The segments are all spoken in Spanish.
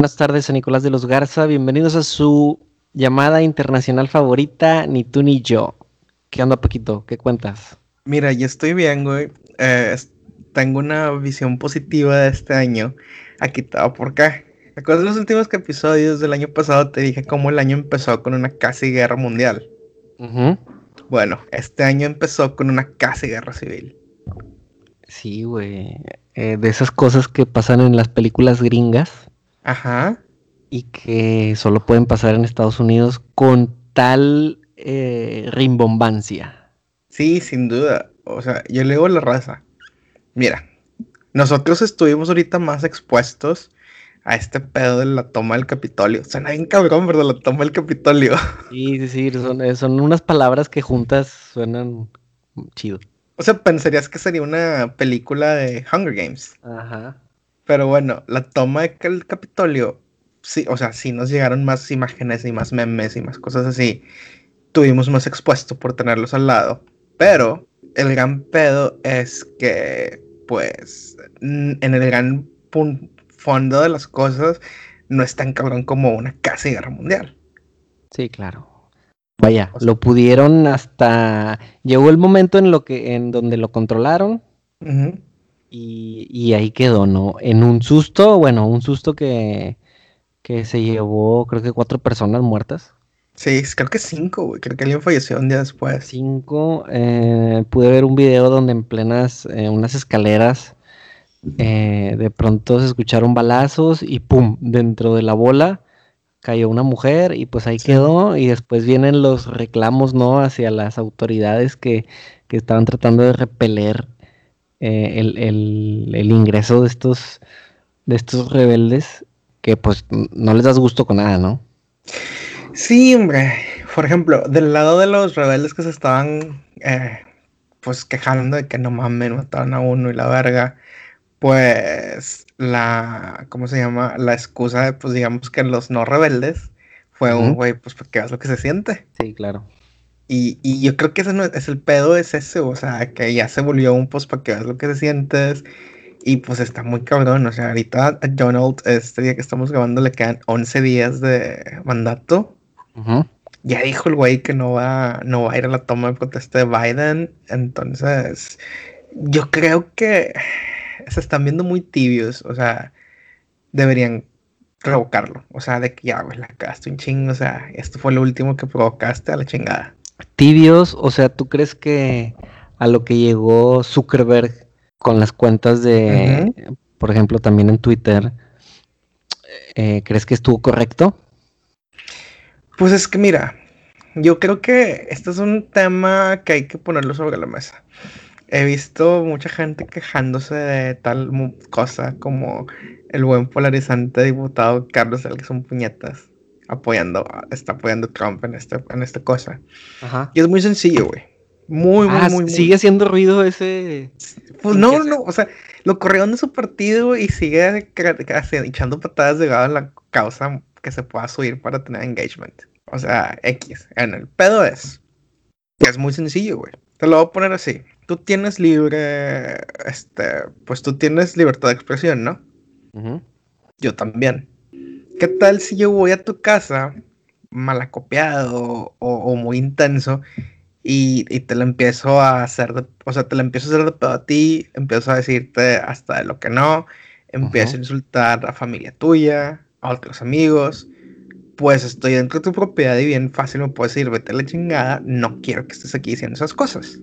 Buenas tardes a Nicolás de los Garza. Bienvenidos a su llamada internacional favorita, Ni tú ni yo. ¿Qué onda, Paquito? ¿Qué cuentas? Mira, yo estoy bien, güey. Eh, tengo una visión positiva de este año. Aquí todo por acá. ¿Recuerdas los últimos episodios del año pasado? Te dije cómo el año empezó con una casi guerra mundial. Bueno, este año empezó con una casi guerra civil. Sí, güey. Eh, de esas cosas que pasan en las películas gringas. Ajá. Y que solo pueden pasar en Estados Unidos con tal eh, rimbombancia. Sí, sin duda. O sea, yo leo la raza. Mira, nosotros estuvimos ahorita más expuestos a este pedo de la toma del Capitolio. Suena bien cabrón, ¿verdad? La toma del Capitolio. Sí, sí, sí. Son, eh, son unas palabras que juntas suenan chido. O sea, pensarías que sería una película de Hunger Games. Ajá. Pero bueno, la toma del Capitolio, sí, o sea, sí nos llegaron más imágenes y más memes y más cosas así. Tuvimos más expuesto por tenerlos al lado. Pero el gran pedo es que, pues, en el gran fondo de las cosas, no es tan cabrón como una casi guerra mundial. Sí, claro. Vaya, lo pudieron hasta. Llegó el momento en lo que, en donde lo controlaron. Y, ahí quedó, ¿no? En un susto, bueno, un susto que, que se llevó, creo que cuatro personas muertas. Sí, creo que cinco, güey. Creo que alguien falleció un día después. Cinco. Eh, pude ver un video donde en plenas, eh, unas escaleras, eh, de pronto se escucharon balazos y pum, dentro de la bola cayó una mujer y pues ahí quedó y después vienen los reclamos, ¿no? Hacia las autoridades que, estaban tratando de repeler eh, el, ingreso de estos, de estos rebeldes que pues no les das gusto con nada, ¿no? Sí, hombre. Por ejemplo, del lado de los rebeldes que se estaban eh, pues quejando de que no mames, mataron a uno y la verga, pues la, ¿cómo se llama? La excusa de, pues digamos que los no rebeldes fue un güey, pues porque es lo que se siente. Sí, claro. Y, y yo creo que ese no es, el pedo, es ese, o sea, que ya se volvió un pues para que veas lo que se sientes. Y pues está muy cabrón, o sea, ahorita a Donald, este día que estamos grabando, le quedan 11 días de mandato. Ya dijo el güey que no va, no va a ir a la toma de protesta de Biden. Entonces, yo creo que se están viendo muy tibios, o sea, deberían provocarlo, o sea, de que ya, güey, la cagaste un chingo, o sea, esto fue lo último que provocaste a la chingada. Tibios, o sea, ¿tú crees que a lo que llegó Zuckerberg con las cuentas de, por ejemplo, también en Twitter, eh, ¿crees que estuvo correcto? Pues es que mira, yo creo que este es un tema que hay que ponerlo sobre la mesa. He visto mucha gente quejándose de tal cosa como el buen polarizante diputado Carlos El que son puñetas apoyando, está apoyando Trump en, este, en esta cosa. Ajá. Y es muy sencillo, güey. Muy, muy, ah, muy, Sigue haciendo ruido ese. Pues no, no, o sea, lo corrieron de su partido y sigue echando patadas de lado en la causa que se pueda subir para tener engagement. O sea, X. En el pedo es. Es muy sencillo, güey. Te lo voy a poner así tú tienes libre, este, pues tú tienes libertad de expresión, ¿no? Yo también. ¿Qué tal si yo voy a tu casa malacopiado o, o muy intenso y, te lo empiezo a hacer, de, o sea, te lo empiezo a hacer de pedo a ti, empiezo a decirte hasta de lo que no, empiezo a insultar a familia tuya, a otros amigos, pues estoy dentro de tu propiedad y bien fácil me puedes decir, vete a la chingada, no quiero que estés aquí diciendo esas cosas.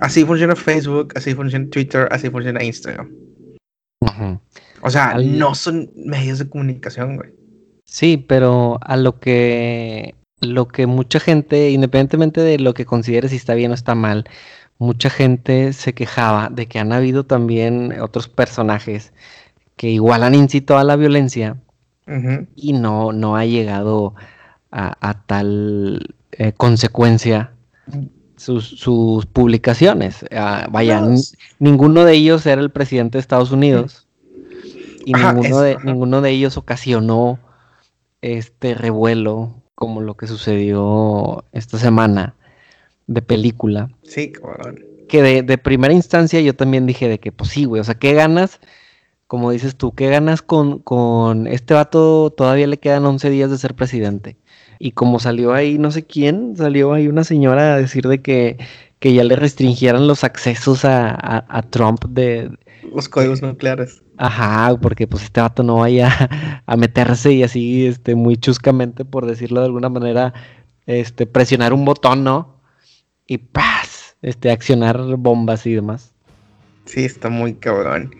Así funciona Facebook, así funciona Twitter, así funciona Instagram. O sea, no son medios de comunicación, güey. Sí, pero a lo que lo que mucha gente, independientemente de lo que considere si está bien o está mal, mucha gente se quejaba de que han habido también otros personajes que igual han incitado a la violencia y no, no ha llegado a, tal eh, consecuencia sus, publicaciones. Uh, vaya, ninguno de ellos era el presidente de Estados Unidos y ninguno, de, ninguno de ellos ocasionó este revuelo como lo que sucedió esta semana de película. Sí, cabrón. Que de, de, primera instancia yo también dije de que, pues sí, güey, o sea, ¿qué ganas como dices tú, ¿qué ganas con, con este vato? Todavía le quedan 11 días de ser presidente. Y como salió ahí, no sé quién, salió ahí una señora a decir de que, que ya le restringieran los accesos a, a, Trump de... Los códigos nucleares. Ajá, porque pues este vato no vaya a meterse y así, este, muy chuscamente, por decirlo de alguna manera, este, presionar un botón, ¿no? Y ¡paz! Este, accionar bombas y demás. Sí, está muy cabrón.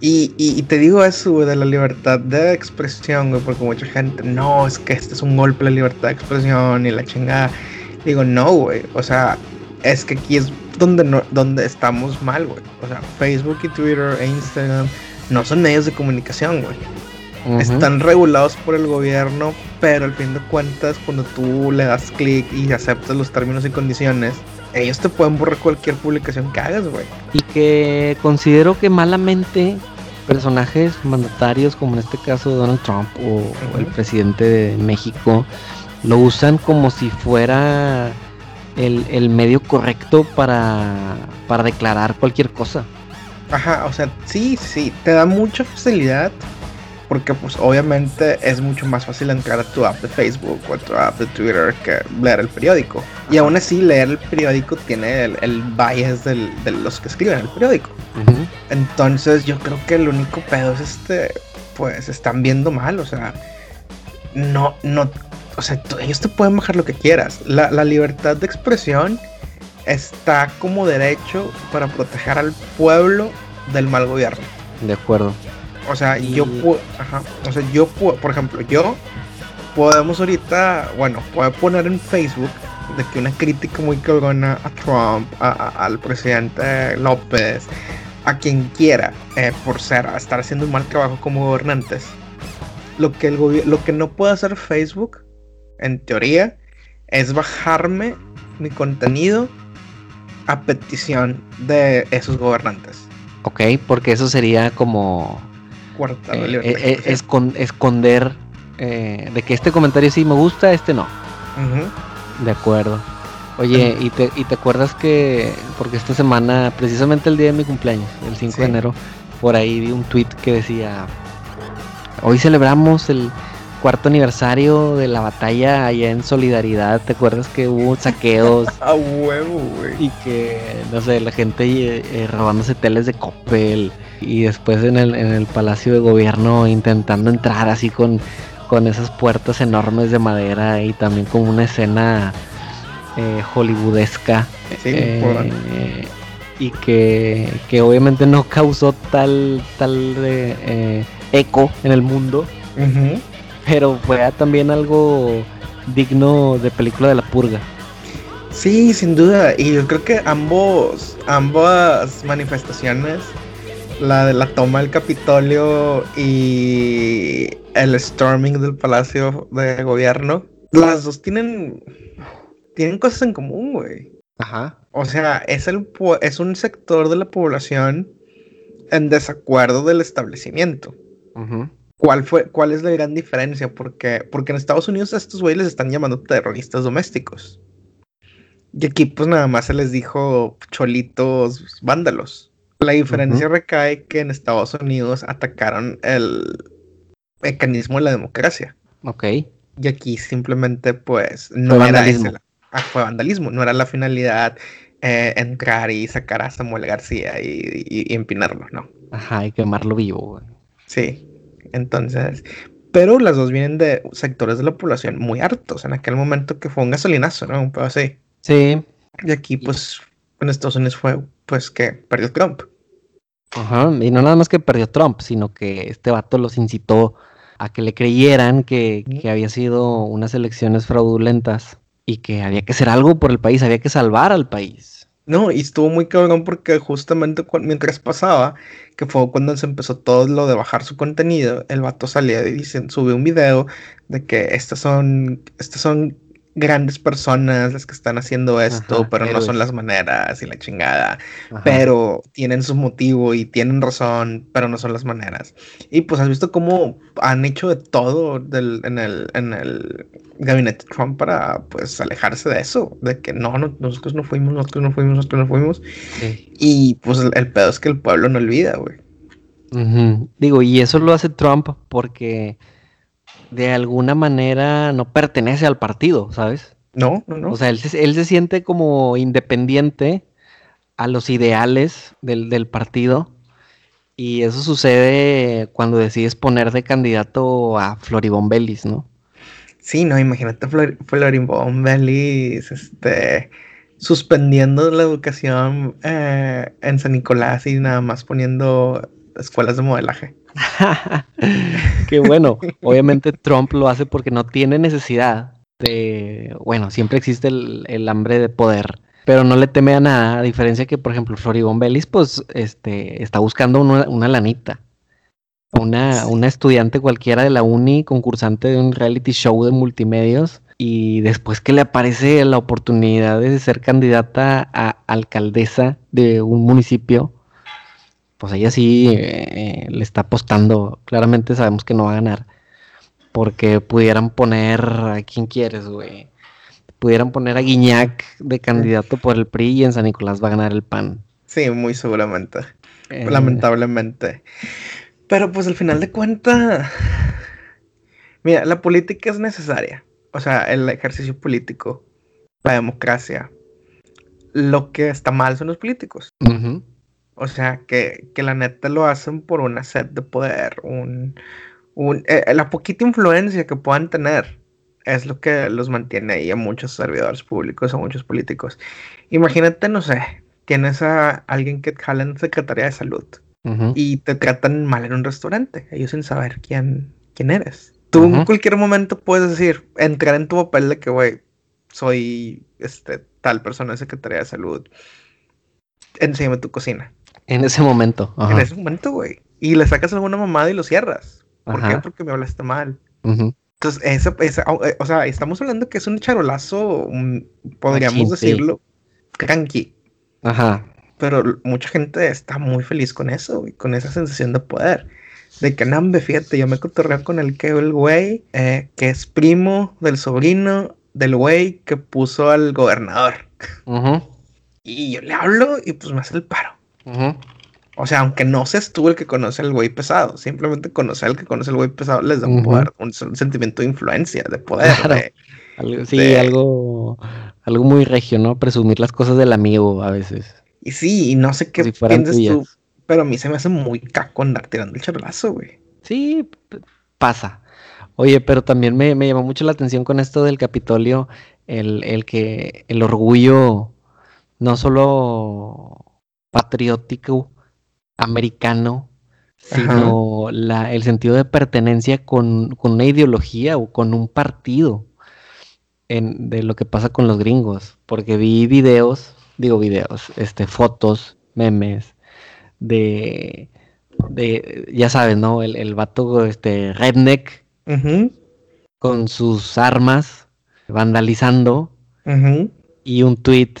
Y, y, te digo eso, güey, de la libertad de expresión, güey, porque mucha gente, no, es que este es un golpe a la libertad de expresión y la chingada. Digo, no, güey, o sea, es que aquí es donde, no, donde estamos mal, güey. O sea, Facebook y Twitter e Instagram no son medios de comunicación, güey. Están regulados por el gobierno, pero al fin de cuentas, cuando tú le das clic y aceptas los términos y condiciones, ellos te pueden borrar cualquier publicación que hagas, güey. Y que considero que malamente personajes mandatarios, como en este caso Donald Trump o, el presidente de México, lo usan como si fuera el, medio correcto para, para declarar cualquier cosa. Ajá, o sea, sí, sí, te da mucha facilidad porque pues obviamente es mucho más fácil entrar a tu app de Facebook o a tu app de Twitter que leer el periódico. Y aún así leer el periódico tiene el, el bias de los que escriben el periódico. Entonces yo creo que el único pedo es este, pues están viendo mal, o sea, no, no, o sea, ellos te pueden bajar lo que quieras. La, la libertad de expresión está como derecho para proteger al pueblo del mal gobierno. De acuerdo. O sea, yo puedo, ajá, o sea, yo puedo, por ejemplo, yo podemos ahorita, bueno, puedo poner en Facebook de que una crítica muy cabrona a Trump, al presidente López, a quien quiera, eh, por ser, a estar haciendo un mal trabajo como gobernantes. Lo que, el lo que no puede hacer Facebook, en teoría, es bajarme mi contenido a petición de esos gobernantes. Ok, porque eso sería como eh, eh, eh, esconder de que este comentario sí me gusta, este no. De acuerdo. Oye, ¿y te, ¿y te acuerdas que, porque esta semana, precisamente el día de mi cumpleaños, el 5 de enero, por ahí vi un tweet que decía, hoy celebramos el cuarto aniversario de la batalla allá en Solidaridad. ¿Te acuerdas que hubo saqueos? A huevo, güey. Y que, no sé, la gente eh, robándose teles de Coppel y después en el, en el Palacio de Gobierno intentando entrar así con, con esas puertas enormes de madera y también con una escena eh, hollywoodesca. Eh, y que, que, obviamente no causó tal, tal eh, eco en el mundo. Pero fue también algo digno de película de la purga. Sí, sin duda. Y yo creo que ambos, ambas manifestaciones la de la toma del Capitolio y el storming del Palacio de Gobierno, las dos tienen tienen cosas en común, güey. Ajá. O sea, es el es un sector de la población en desacuerdo del establecimiento. ¿Cuál fue cuál es la gran diferencia? Porque porque en Estados Unidos a estos güeyes les están llamando terroristas domésticos. Y aquí pues nada más se les dijo cholitos vándalos. La diferencia recae que en Estados Unidos atacaron el mecanismo de la democracia. Ok. Y aquí simplemente, pues, no fue era vandalismo. Ah, fue vandalismo. No era la finalidad eh, entrar y sacar a Samuel García y, empinarlo, ¿no? Ajá, y quemarlo vivo, Sí. Entonces, pero las dos vienen de sectores de la población muy hartos en aquel momento que fue un gasolinazo, ¿no? Un pedo así. Sí. Y aquí, pues, en Estados Unidos fue pues que perdió Trump. Ajá, y no nada más que perdió Trump, sino que este vato los incitó a que le creyeran que, que había sido unas elecciones fraudulentas y que había que hacer algo por el país, había que salvar al país. No, y estuvo muy cabrón porque justamente mientras pasaba, que fue cuando se empezó todo lo de bajar su contenido, el vato salía y dice, sube un video de que estas son, estas son grandes personas las que están haciendo esto, pero no son las maneras y la chingada. Pero tienen su motivo y tienen razón, pero no son las maneras. Y pues has visto cómo han hecho de todo del, en, el, en el gabinete Trump para pues alejarse de eso, de que no, nosotros no fuimos, nosotros no fuimos, nosotros no fuimos. Y pues el, pedo es que el pueblo no olvida, güey. Digo, y eso lo hace Trump porque de alguna manera no pertenece al partido, ¿sabes? No, no, no. O sea, él se, él se siente como independiente a los ideales del, del partido. Y eso sucede cuando decides poner de candidato a Floribón Bellis, ¿no? Sí, no, imagínate Flor Floribón Bellis, este, suspendiendo la educación eh, en San Nicolás y nada más poniendo escuelas de modelaje. Qué bueno. Obviamente Trump lo hace porque no tiene necesidad de, bueno, siempre existe el, hambre de poder, pero no le teme a nada, a diferencia que, por ejemplo, Floribón Bellis, pues, este, está buscando una, lanita. Una, una estudiante cualquiera de la uni, concursante de un reality show de multimedios, y después que le aparece la oportunidad de ser candidata a alcaldesa de un municipio, pues ella sí eh, le está apostando. Claramente sabemos que no va a ganar. Porque pudieran poner a quien quieres, güey. Pudieran poner a Guiñac de candidato por el PRI y en San Nicolás va a ganar el PAN. Sí, muy seguramente. Eh. Lamentablemente. Pero pues al final de cuentas, mira, la política es necesaria. O sea, el ejercicio político, la democracia. Lo que está mal son los políticos. O sea, que, la neta lo hacen por una sed de poder, un, eh, la poquita influencia que puedan tener es lo que los mantiene ahí a muchos servidores públicos, a muchos políticos. Imagínate, no sé, tienes a alguien que jala en Secretaría de Salud y te tratan mal en un restaurante, ellos sin saber quién, quién eres. Tú en cualquier momento puedes decir, entrar en tu papel de que, güey, soy este, tal persona de Secretaría de Salud, enséñame tu cocina. En ese momento. En ese momento, güey. Y le sacas alguna mamada y lo cierras. ¿Por qué? Porque me hablaste mal. Entonces, esa, eh, o sea, estamos hablando que es un charolazo, podríamos decirlo, cranky. Ajá. Pero mucha gente está muy feliz con eso, y con esa sensación de poder. De que, nambe, fíjate, yo me cotorreo con el que el güey, eh, que es primo del sobrino del güey que puso al gobernador. Y yo le hablo y pues me hace el paro. O sea, aunque no seas tú el que conoce al güey pesado, simplemente conocer al que conoce al güey pesado les da un poder, un, sentimiento de influencia, de poder. sí, algo, algo muy regio, ¿no? Presumir las cosas del amigo a veces. Y sí, y no sé qué piensas tú, pero a mí se me hace muy caco andar tirando el charlazo, güey. Sí, pasa. Oye, pero también me, me, llamó mucho la atención con esto del Capitolio, el, el que el orgullo no solo patriótico americano, sino la, el sentido de pertenencia con, una ideología o con un partido en, de lo que pasa con los gringos. Porque vi videos, digo videos, este, fotos, memes de, de ya sabes, ¿no? El, el vato, este, redneck, con sus armas, vandalizando, y un tweet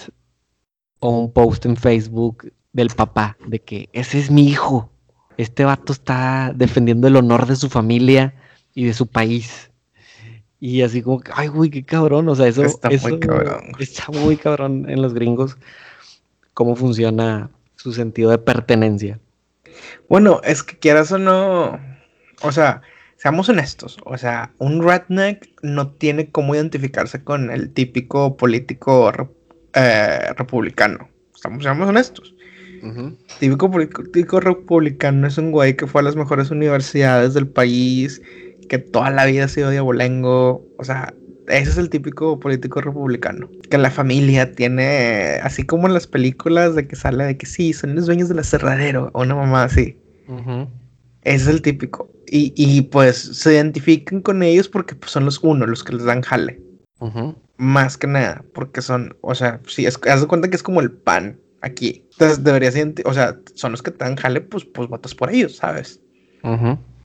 o un post en Facebook del papá, de que ese es mi hijo. Este vato está defendiendo el honor de su familia y de su país. Y así como, ay, güey, qué cabrón. O sea, eso está muy cabrón. Está muy cabrón en los gringos cómo funciona su sentido de pertenencia. Bueno, es que quieras o no, o sea, seamos honestos, o sea, un redneck no tiene cómo identificarse con el típico político eh, republicano. Estamos, seamos honestos. Típico político republicano es un güey que fue a las mejores universidades del país, que toda la vida ha sido diabolengo. O sea, ese es el típico político republicano. Que la familia tiene, así como en las películas de que sale de que sí, son los dueños del aserradero, o una mamá así. Ese es el típico. Y, pues se identifican con ellos porque pues, son los uno, los que les dan jale. Más que nada, porque son, o sea, si es, haz de cuenta que es como el pan aquí. Entonces deberías, o sea, son los que te dan jale, pues, pues votas por ellos, ¿sabes?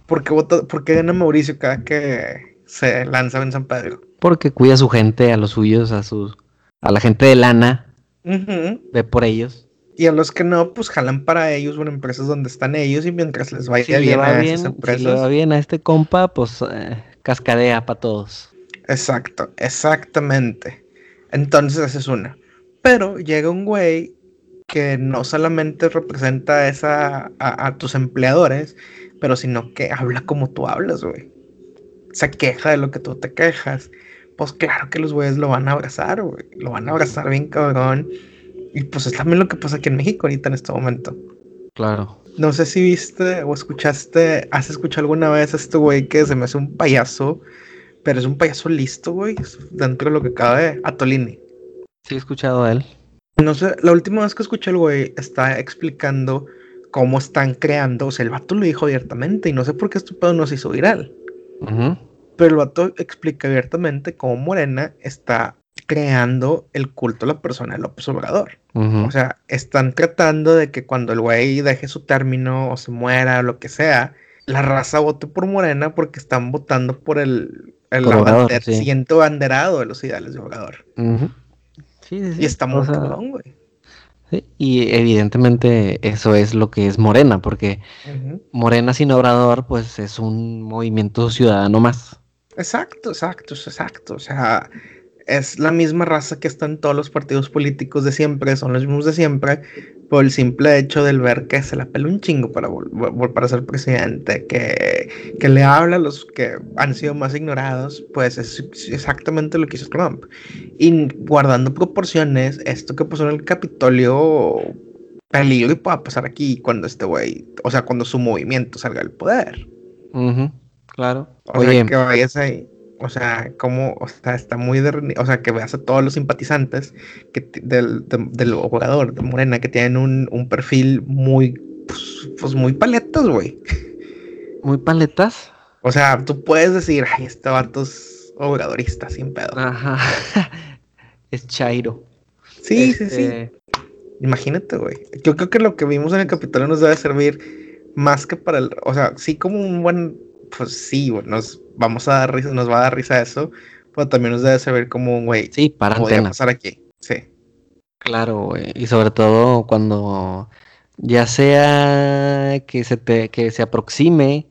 ¿Por, qué vota, ¿Por qué gana Mauricio cada que se lanza en San Pedro? Porque cuida a su gente, a los suyos, a sus, a la gente de lana, ve por ellos. Y a los que no, pues jalan para ellos, bueno, empresas donde están ellos y mientras les vaya bien a esas empresas. Si le va bien a este compa, pues eh, cascadea para todos. Exacto, exactamente. Entonces esa es una. Pero llega un güey que no solamente representa esa a, tus empleadores, pero sino que habla como tú hablas, güey. Se queja de lo que tú te quejas. Pues claro que los güeyes lo van a abrazar, güey. Lo van a abrazar bien cabrón. Y pues es también lo que pasa aquí en México ahorita en este momento. Claro. No sé si viste o escuchaste, has escuchado alguna vez a este güey que se me hace un payaso, pero es un payaso listo, güey, dentro de lo que cabe, Atolini. Sí, he escuchado a él. No sé, la última vez que escuché al güey está explicando cómo están creando, o sea, el vato lo dijo abiertamente y no sé por qué este pedo no se hizo viral. Pero el vato explica abiertamente cómo Morena está creando el culto a la persona de López Obrador. O sea, están tratando de que cuando el güey deje su término o se muera o lo que sea, la raza vote por Morena porque están votando por el, el siguiente banderado de los ideales de Obrador. sí, sí, y está muy güey. Y evidentemente eso es lo que es Morena, porque Morena sin Obrador, pues es un movimiento ciudadano más. Exacto, exacto, exacto. O sea, es la misma raza que está en todos los partidos políticos de siempre, son los mismos de siempre, por el simple hecho del ver que se la pela un chingo para, para ser presidente, que, que le habla a los que han sido más ignorados, pues es exactamente lo que hizo Trump. Y guardando proporciones, esto que pasó en el Capitolio, peligro y pueda pasar aquí cuando este güey, o sea, cuando su movimiento salga del poder. claro. O Oye, sea, que vayas ahí. O sea, como, o sea, está muy, o sea, que veas a todos los simpatizantes que, del, del jugador de Morena que tienen un, un perfil muy, pues, pues muy paletas, güey. ¿Muy paletas? O sea, tú puedes decir, ay, este vato es oradorista, sin pedo. Ajá. es Chairo. Sí, sí, sí. Este Imagínate, güey. Yo creo que lo que vimos en el Capitolio nos debe servir más que para el, o sea, sí como un buen, pues sí, nos vamos a dar risa, nos va a dar risa eso, pero también nos debe saber como un güey. Sí, para podría pasar aquí. Sí. Claro, güey. Y sobre todo cuando ya sea que se te, que se aproxime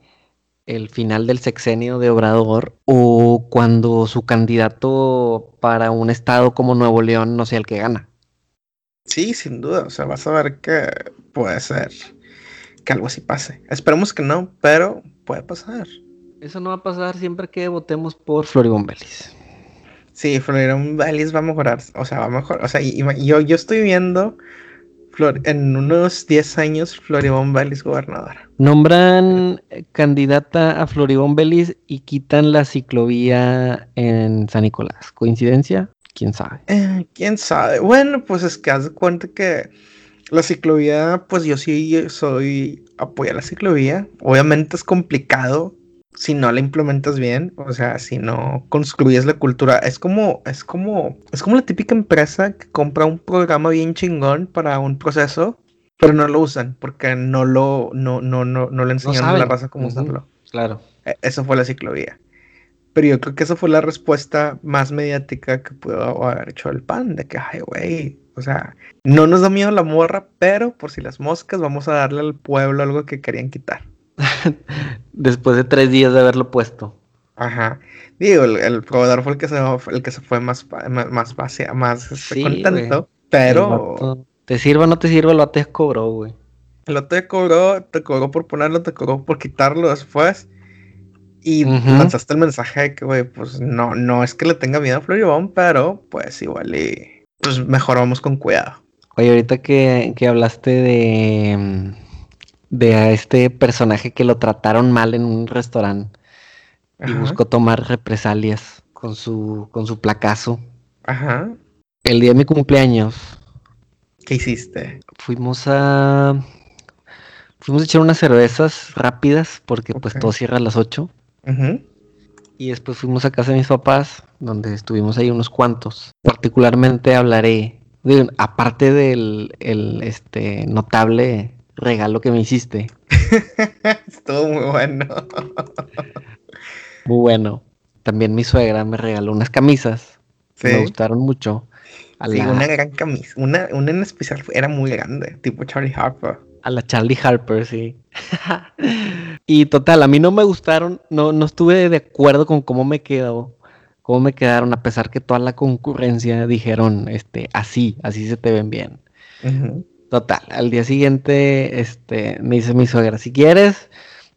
el final del sexenio de Obrador o cuando su candidato para un estado como Nuevo León no sea el que gana. Sí, sin duda. O sea, vas a ver que puede ser que algo así pase. Esperemos que no, pero puede pasar. Eso no va a pasar siempre que votemos por Floribón Vélez. Sí, Floribón Vélez va a mejorar. O sea, va a mejorar. O sea, yo, yo estoy viendo en unos 10 años Floribón Vélez gobernadora. Nombran candidata a Floribón Vélez y quitan la ciclovía en San Nicolás. ¿Coincidencia? ¿Quién sabe? Eh, ¿Quién sabe? Bueno, pues es que haz de cuenta que la ciclovía, pues yo sí soy apoya la ciclovía. Obviamente es complicado si no la implementas bien, o sea, si no construyes la cultura, es como, es como, es como la típica empresa que compra un programa bien chingón para un proceso, pero no lo usan porque no lo, no, no, no, no le enseñaron a la raza cómo usarlo. Claro. E, eso fue la ciclovía. Pero yo creo que esa fue la respuesta más mediática que pudo haber hecho el pan, de que, ay, güey, o sea, no nos da miedo la morra, pero por si las moscas, vamos a darle al pueblo algo que querían quitar. Después de tres días de haberlo puesto. Ajá. Digo, el, proveedor fue el que se, el que se fue más, más, más, más este, contento, pero... te sirva o no te sirva, el vato te cobró, güey. El vato te cobró, te cobró por ponerlo, te cobró por quitarlo después. Y lanzaste el mensaje de que, güey, pues no, no es que le tenga miedo a Floribón, pero pues igual y pues mejor vamos con cuidado. Oye, ahorita que, que hablaste de de a este personaje que lo trataron mal en un restaurante y buscó tomar represalias con su, con su placazo. Ajá. El día de mi cumpleaños. ¿Qué hiciste? Fuimos a. Fuimos a echar unas cervezas rápidas porque pues todo cierra a las 8. Y después fuimos a casa de mis papás, donde estuvimos ahí unos cuantos. Particularmente hablaré, aparte del el, este, notable regalo que me hiciste. Estuvo muy bueno. muy bueno. También mi suegra me regaló unas camisas. me gustaron mucho. sí, una gran camisa. Una, una en especial era muy grande, tipo Charlie Harper. A la Charlie Harper, sí. y total, a mí no me gustaron, no, no estuve de acuerdo con cómo me quedó, cómo me quedaron, a pesar que toda la concurrencia dijeron, este, así, así se te ven bien. Total, al día siguiente, este, me dice mi suegra, si quieres,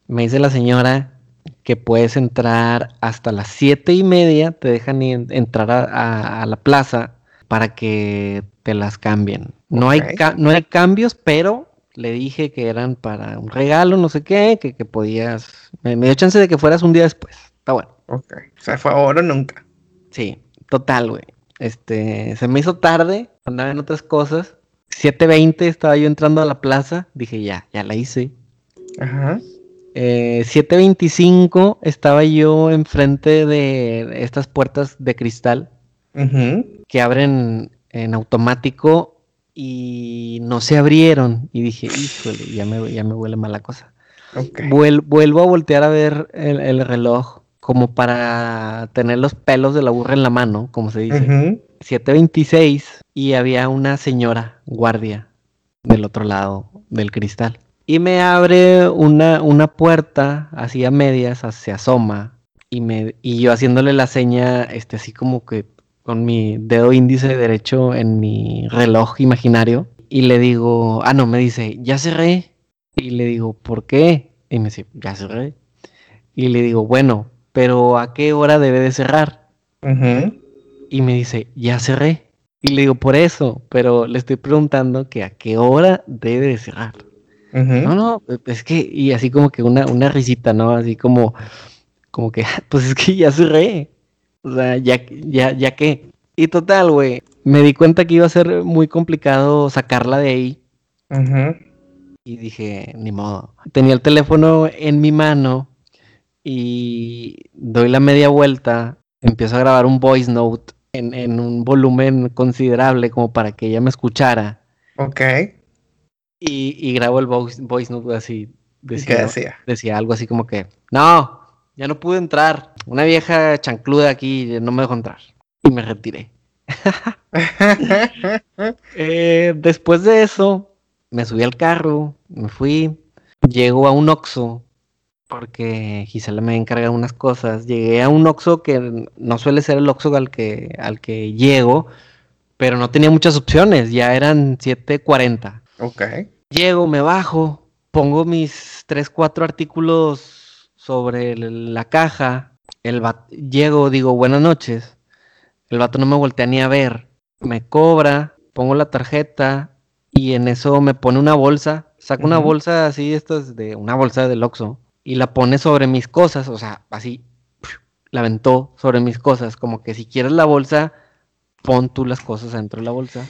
me dice la señora que puedes entrar hasta las siete y media, te dejan entrar a, la plaza para que te las cambien. No, hay no hay cambios, pero le dije que eran para un regalo, no sé qué, que, que podías, me, dio chance de que fueras un día después. Está bueno. Ok, o sea, fue ahora o nunca. Sí, total, güey. Este, se me hizo tarde, andaba en otras cosas 7.20 estaba yo entrando a la plaza. Dije, ya, ya la hice. Ajá. 7.25 eh, estaba yo enfrente de estas puertas de cristal que abren en automático y no se abrieron. Y dije, híjole, ya me, ya me huele mala cosa. vuelvo a voltear a ver el, reloj como para tener los pelos de la burra en la mano, como se dice. 7.26 y había una señora guardia del otro lado del cristal. Y me abre una, una puerta así a medias, se asoma y, me, y yo haciéndole la seña, este, así como que con mi dedo índice derecho en mi reloj imaginario y le digo, ah, no, me dice, ya cerré. Y le digo, ¿por qué? Y me dice, ya cerré. Y le digo, bueno, pero ¿a qué hora debe de cerrar? y me dice, ya cerré. Y le digo, por eso, pero le estoy preguntando que a qué hora debe de cerrar. No, no, es que, y así como que una, una risita, ¿no? Así como, como que, pues es que ya cerré. O sea, ya, ya, ya que. Y total, güey, me di cuenta que iba a ser muy complicado sacarla de ahí. Y dije, ni modo. Tenía el teléfono en mi mano y doy la media vuelta, empiezo a grabar un voice note en, un volumen considerable como para que ella me escuchara. Ok. Y, y grabo el voice, voice note así. Decía, ¿Qué decía? Decía algo así como que, no, ya no pude entrar. Una vieja chancluda aquí no me dejó entrar. Y me retiré. Eh, después de eso, me subí al carro, me fui, llego a un Oxxo porque Gisela me encarga unas cosas. Llegué a un Oxxo que no suele ser el Oxxo al que, al que llego, pero no tenía muchas opciones, ya eran 7.40. Ok. Llego, me bajo, pongo mis 3, 4 artículos sobre la caja, el llego, digo buenas noches, el vato no me voltea ni a ver, me cobra, pongo la tarjeta y en eso me pone una bolsa, saco una bolsa así, esto es de una bolsa del Oxxo y la pone sobre mis cosas, o sea, así, la aventó sobre mis cosas, como que si quieres la bolsa, pon tú las cosas dentro de la bolsa.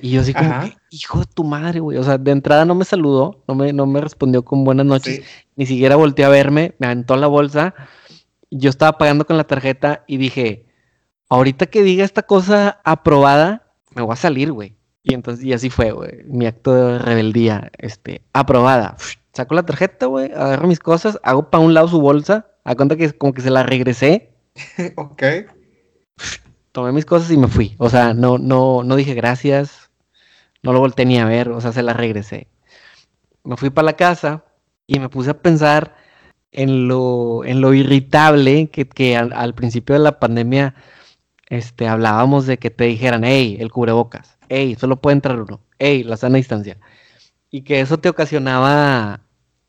Y yo así como hijo de tu madre, güey. O sea, de entrada no me saludó, no me, no me respondió con buenas noches, ni siquiera volteó a verme, me aventó la bolsa. Yo estaba pagando con la tarjeta y dije, ahorita que diga esta cosa aprobada, me voy a salir, güey. Y entonces, y así fue, güey. Mi acto de rebeldía, este, aprobada. Saco la tarjeta, güey, agarro mis cosas, hago para un lado su bolsa, a cuenta que como que se la regresé. ok. Tomé mis cosas y me fui. O sea, no, no, no dije gracias, no lo volteé ni a ver, o sea, se la regresé. Me fui para la casa y me puse a pensar en lo, en lo irritable que, que al, principio de la pandemia este, hablábamos de que te dijeran, hey, el cubrebocas, hey, solo puede entrar uno, hey, la sana distancia. Y que eso te ocasionaba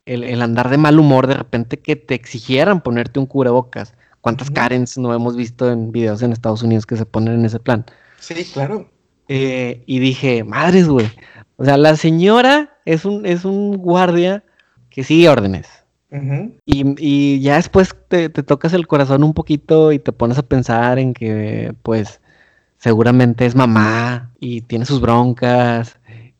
el, andar de mal humor de repente que te exigieran ponerte un cubrebocas. ¿Cuántas Karens no hemos visto en videos en Estados Unidos que se ponen en ese plan? Sí, claro. Eh, y dije, madres, güey. O sea, la señora es un, es un guardia que sigue órdenes. y, ya después te, te, tocas el corazón un poquito y te pones a pensar en que, pues, seguramente es mamá y tiene sus broncas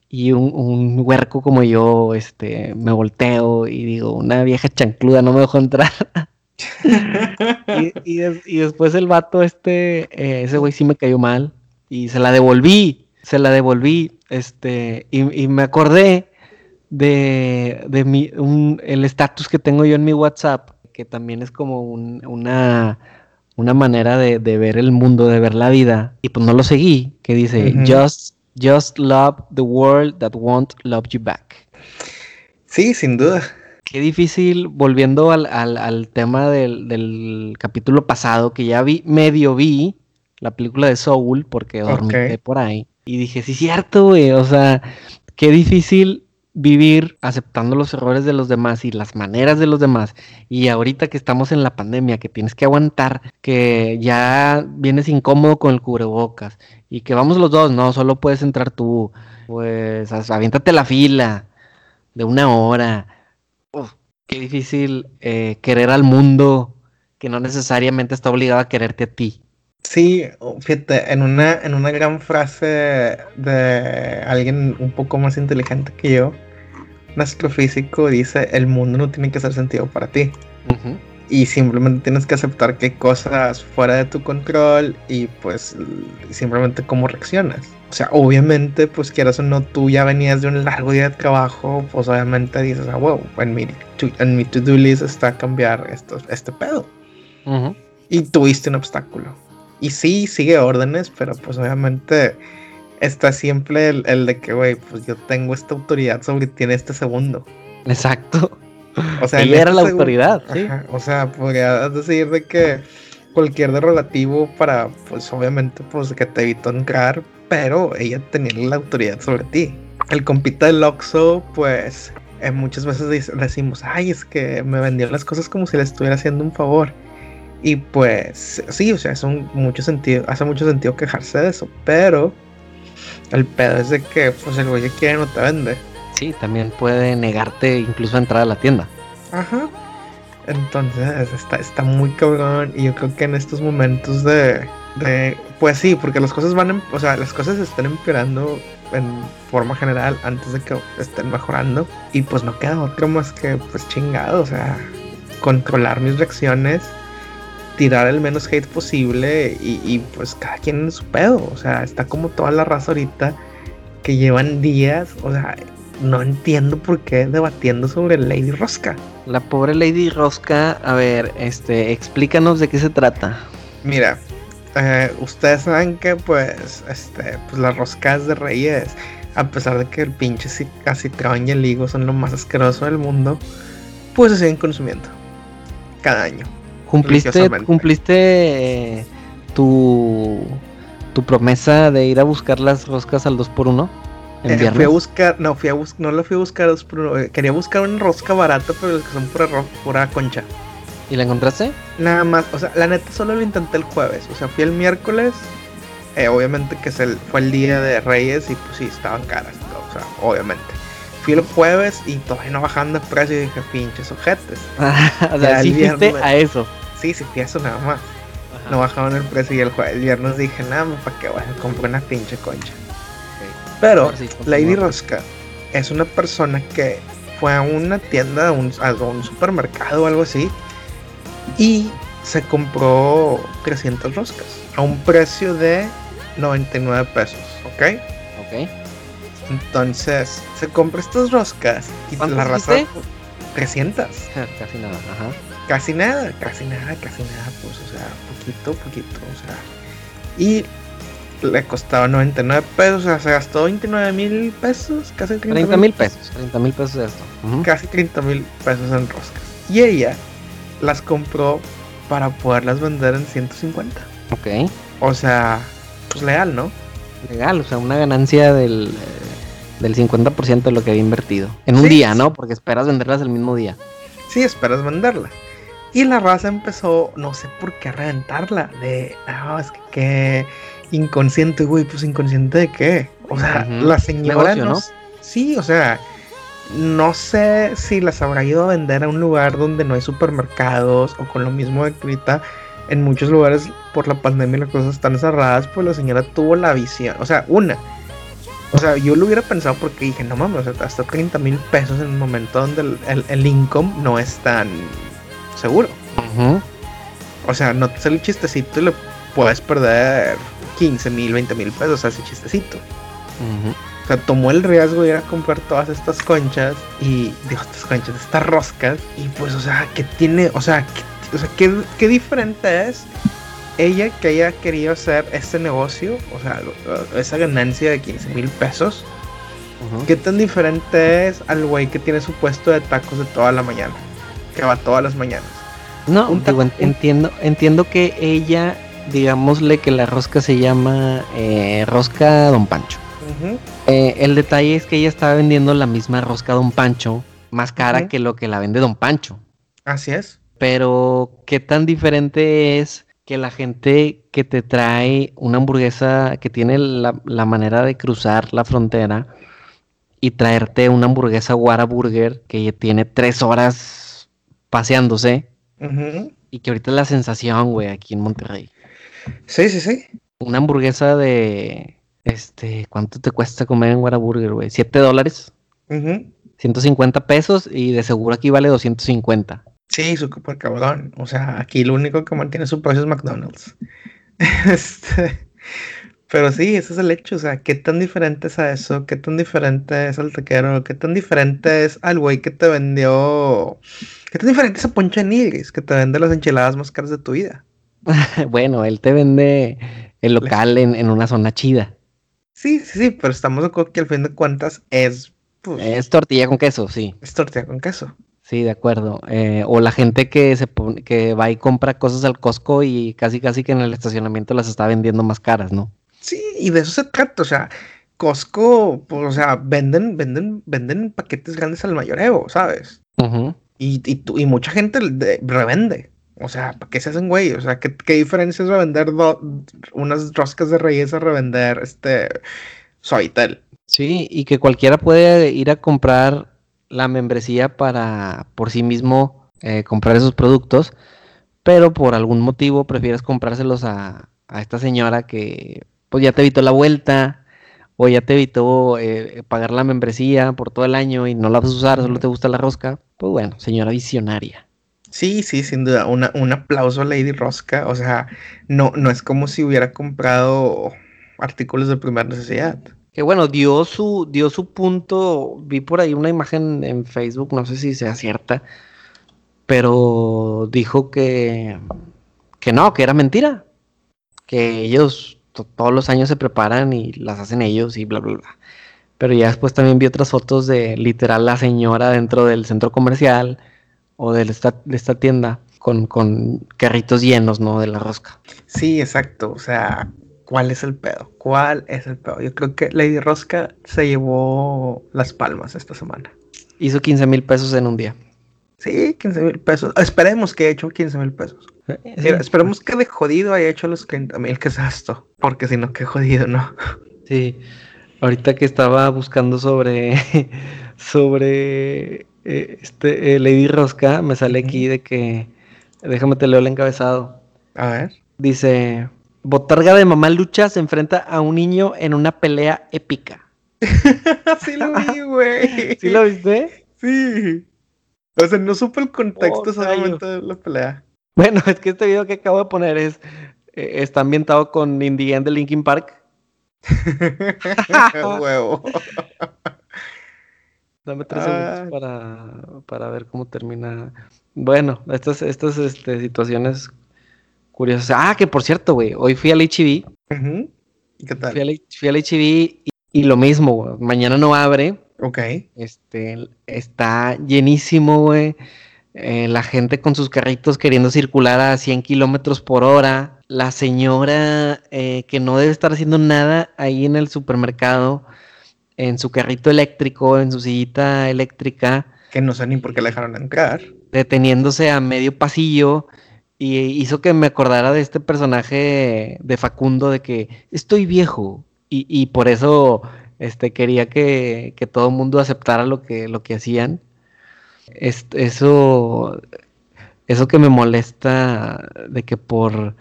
y un, huerco como yo, este, me volteo y digo, una vieja chancluda no me dejó entrar. y, después el vato, este, eh, ese güey sí me cayó mal y se la devolví, se la devolví, este, y, me acordé de, de mi, el estatus que tengo yo en mi WhatsApp, que también es como una, una manera de, ver el mundo, de ver la vida, y pues no lo seguí, que dice, just Just love the world that won't love you back. Sí, sin duda. Qué difícil, volviendo al, tema del, capítulo pasado, que ya vi, medio vi la película de Soul, porque dormí por ahí. Y dije, sí, cierto, güey, o sea, qué difícil vivir aceptando los errores de los demás y las maneras de los demás. Y ahorita que estamos en la pandemia, que tienes que aguantar, que ya vienes incómodo con el cubrebocas y que vamos los dos, no, solo puedes entrar tú, pues aviéntate la fila de una hora. qué difícil eh, querer al mundo que no necesariamente está obligado a quererte a ti. Sí, fíjate, en una, en una gran frase de alguien un poco más inteligente que yo, un astrofísico dice, el mundo no tiene que hacer sentido para ti. Y simplemente tienes que aceptar que hay cosas fuera de tu control y pues simplemente cómo reaccionas. O sea, obviamente, pues quieras o no, tú ya venías de un largo día de trabajo, pues obviamente dices, ah, wow, en mi, en mi to-do list está cambiar esto, este pedo. Y tuviste un obstáculo y sí, sigue órdenes, pero pues obviamente está siempre el, de que, güey, pues yo tengo esta autoridad sobre ti en este segundo. Exacto. O sea, ella era este la autoridad, ¿sí? o sea, podría decir de que cualquier de relativo para, pues obviamente, pues que te evitó entrar, pero ella tenía la autoridad sobre ti. El compita del Oxo, pues eh, muchas veces decimos, ay, es que me vendió las cosas como si le estuviera haciendo un favor. Y pues sí, o sea, mucho sentido, hace mucho sentido quejarse de eso, pero el pedo es de que pues el güey que quiere no te vende. Sí, también puede negarte incluso a entrar a la tienda. Ajá. Entonces está, está muy cabrón y yo creo que en estos momentos de, de pues sí, porque las cosas van, em, o sea, las cosas están empeorando en forma general antes de que estén mejorando y pues no queda otro más que pues chingado, o sea, controlar mis reacciones tirar el menos hate posible y, pues cada quien en su pedo. O sea, está como toda la raza ahorita que llevan días, o sea, no entiendo por qué debatiendo sobre Lady Rosca. La pobre Lady Rosca, a ver, este, explícanos de qué se trata. Mira, eh, ustedes saben que pues, este, pues las roscas de Reyes, a pesar de que el pinche acitrón y el higo son lo más asqueroso del mundo, pues se siguen consumiendo cada año. ¿Cumpliste, cumpliste tu, tu promesa de ir a buscar las roscas al 2x1? En eh, fui a buscar, no, fui a bus no la fui a buscar al 2x1. Eh, quería buscar una rosca barata, pero las que son pura, pura concha. ¿Y la encontraste? Nada más, o sea, la neta solo lo intenté el jueves. O sea, fui el miércoles. Eh, obviamente que es el, fue el día de Reyes y pues sí, estaban caras. O sea, obviamente. Fui el jueves y todavía no bajaban de precio y dije, pinches ojetes. o sea, sí a eso. Sí, sí fui eso nada más. No bajaban el precio y el, jueves, viernes dije, nada, ¿para qué voy a comprar una pinche concha? Pero Lady Rosca es una persona que fue a una tienda, a un, a un supermercado o algo así, y se compró 300 roscas a un precio de 99 pesos, ¿ok? Ok. Entonces, se compra estas roscas y la raza 300. Casi nada, ajá casi nada, casi nada, casi nada, pues, o sea, poquito, poquito, o sea. Y le costaba 99 pesos, o sea, se gastó 29 mil pesos, casi 30 mil pesos, 30 mil pesos de esto. Casi 30 mil pesos en roscas. Y ella las compró para poderlas vender en 150. Ok. O sea, pues legal, ¿no? Legal, o sea, una ganancia del, del 50% de lo que había invertido. En un día, ¿no? Porque esperas venderlas el mismo día. Sí, esperas venderla. Y la raza empezó, no sé por qué, a reventarla. De, no, es que qué inconsciente, güey. Pues inconsciente de qué. O sea, la señora. no, Sí, o sea, no sé si las habrá ido a vender a un lugar donde no hay supermercados o con lo mismo de ahorita. En muchos lugares por la pandemia las cosas están cerradas, pues la señora tuvo la visión. O sea, una. O sea, yo lo hubiera pensado porque dije, no mames, hasta 30 mil pesos en un momento donde el, el income no es tan seguro. O sea, no te sale un chistecito y le puedes perder 15 mil, 20 mil pesos a ese chistecito. O sea, tomó el riesgo de ir a comprar todas estas conchas y, digo, estas conchas, estas roscas. Y pues, o sea, que tiene, o sea, que, o sea, ¿qué, diferente es ella que haya querido hacer este negocio, o sea, esa ganancia de 15 mil pesos. ¿Qué tan diferente es al güey que tiene su puesto de tacos de toda la mañana? que va todas las mañanas. No, entiendo, entiendo que ella, digámosle que la rosca se llama eh, rosca Don Pancho. Eh, el detalle es que ella estaba vendiendo la misma rosca Don Pancho, más cara que lo que la vende Don Pancho. Así es. Pero, ¿qué tan diferente es que la gente que te trae una hamburguesa que tiene la, la manera de cruzar la frontera y traerte una hamburguesa Whataburger que tiene tres horas paseándose y que ahorita es la sensación, güey, aquí en Monterrey? Sí, sí, sí. Una hamburguesa de, este, ¿cuánto te cuesta comer en Whataburger, güey? ¿Siete dólares? 150 pesos y de seguro aquí vale 250. Sí, súper cabrón. O sea, aquí lo único que mantiene su precio es McDonald's. este, pero sí, ese es el hecho. O sea, ¿qué tan diferente es a eso? ¿Qué tan diferente es al taquero? ¿Qué tan diferente es al güey que te vendió? ¿Qué tan diferente es a Poncho Nigris que te vende las enchiladas más caras de tu vida? bueno, él te vende el local en, en, una zona chida. Sí, sí, sí, pero estamos de acuerdo que al fin de cuentas es. Pues, es tortilla con queso, sí. Es tortilla con queso. Sí, de acuerdo. Eh, o la gente que se pone, que va y compra cosas al Costco y casi casi que en el estacionamiento las está vendiendo más caras, ¿no? Sí, y de eso se trata, o sea, Costco, pues, o sea, venden, venden, venden paquetes grandes al mayoreo, ¿sabes? y, y, y, mucha gente revende. O sea, ¿para qué se hacen güey? O sea, ¿qué, qué diferencia es revender unas roscas de reyes a revender este Soitel? Sí, y que cualquiera puede ir a comprar la membresía para por sí mismo eh, comprar esos productos, pero por algún motivo prefieres comprárselos a, a, esta señora que pues ya te evitó la vuelta o ya te evitó eh, pagar la membresía por todo el año y no la vas a usar, solo te gusta la rosca, pues bueno, señora visionaria. Sí, sí, sin duda, Una, un aplauso a Lady Rosca, o sea, no, no es como si hubiera comprado artículos de primera necesidad que bueno, dio su, dio su punto, vi por ahí una imagen en Facebook, no sé si sea cierta, pero dijo que, que no, que era mentira, que ellos todos los años se preparan y las hacen ellos y bla, bla, bla. Pero ya después también vi otras fotos de literal la señora dentro del centro comercial o de esta, de esta tienda con, con carritos llenos, ¿no? De la rosca. Sí, exacto. O sea, ¿Cuál es el pedo? ¿Cuál es el pedo? Yo creo que Lady Rosca se llevó las palmas esta semana. Hizo 15 mil pesos en un día. Sí, 15 mil pesos. Esperemos que haya hecho 15 mil pesos. esperemos que de jodido haya hecho los 30 mil que es esto. Porque si no, qué jodido, ¿no? Sí. Ahorita que estaba buscando sobre. sobre. Eh, este eh, Lady Rosca, me sale aquí de que. Déjame te leo el encabezado. A ver. Dice. Botarga de mamá lucha se enfrenta a un niño en una pelea épica. sí lo vi, güey. ¿Sí lo viste? Sí. O sea, no supe el contexto oh, solamente de la pelea. Bueno, es que este video que acabo de poner es eh, está ambientado con Indian de Linkin Park. Huevo. Dame tres segundos para, para ver cómo termina. Bueno, estas, estas este, situaciones curioso. Ah, que por cierto, güey, hoy fui al HB. ¿Qué tal? Fui al, HB y, lo mismo, güey. Mañana no abre. Ok. Este, está llenísimo, güey. Eh, la gente con sus carritos queriendo circular a 100 kilómetros por hora. La señora eh, que no debe estar haciendo nada ahí en el supermercado, en su carrito eléctrico, en su sillita eléctrica. Que no sé ni por qué la dejaron entrar. Deteniéndose a medio pasillo y hizo que me acordara de este personaje de Facundo de que estoy viejo y, por eso este, quería que, todo el mundo aceptara lo que, lo que hacían. eso, eso que me molesta de que por...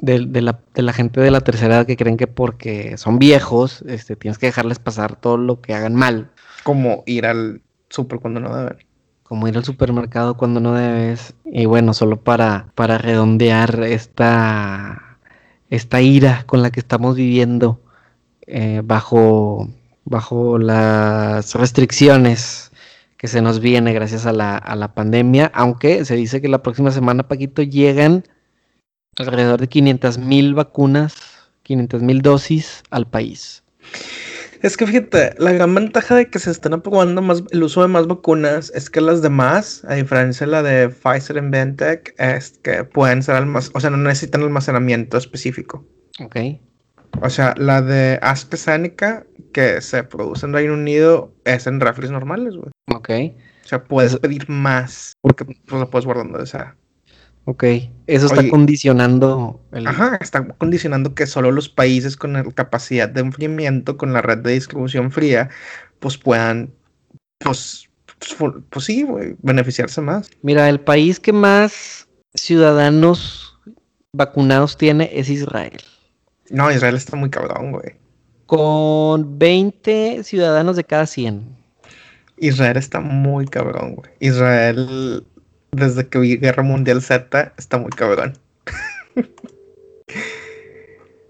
De, la, de, la, gente de la tercera edad que creen que porque son viejos, este, tienes que dejarles pasar todo lo que hagan mal. Como ir al súper cuando no deben como ir al supermercado cuando no debes. Y bueno, solo para, para redondear esta, esta ira con la que estamos viviendo eh, bajo, bajo las restricciones que se nos viene gracias a la, a la pandemia, aunque se dice que la próxima semana, Paquito, llegan alrededor de 500 mil vacunas, 500 mil dosis al país. Es que fíjate, la gran ventaja de que se están aprobando más el uso de más vacunas es que las demás, a diferencia de la de Pfizer y BioNTech, es que pueden ser almacenadas, o sea, no necesitan almacenamiento específico. Ok. O sea, la de AstraZeneca que se produce en Reino Unido es en refres normales, güey. Ok. O sea, puedes pedir más porque pues, lo puedes guardar donde sea. Ok. Eso está Oye. condicionando el... Ajá, está condicionando que solo los países con la capacidad de enfriamiento, con la red de distribución fría, pues puedan, pues, pues, pues sí, beneficiarse más. Mira, el país que más ciudadanos vacunados tiene es Israel. No, Israel está muy cabrón, güey. Con 20 ciudadanos de cada 100. Israel está muy cabrón, güey. Israel, desde que vi Guerra Mundial Z, está muy cabrón.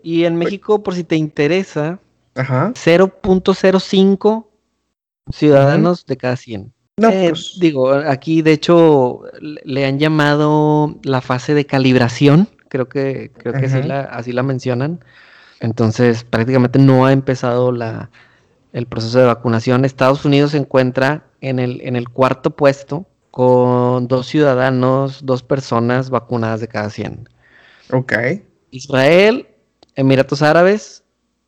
Y en México, por si te interesa, Ajá. 0.05 ciudadanos de cada 100. No, Eh, pues, Digo, aquí de hecho le han llamado la fase de calibración, creo que, creo que así, la, así la mencionan. Entonces, prácticamente no ha empezado la, el proceso de vacunación. Estados Unidos se encuentra en el, en el cuarto puesto con dos ciudadanos, dos personas vacunadas de cada 100. ok. Israel, Emiratos Árabes,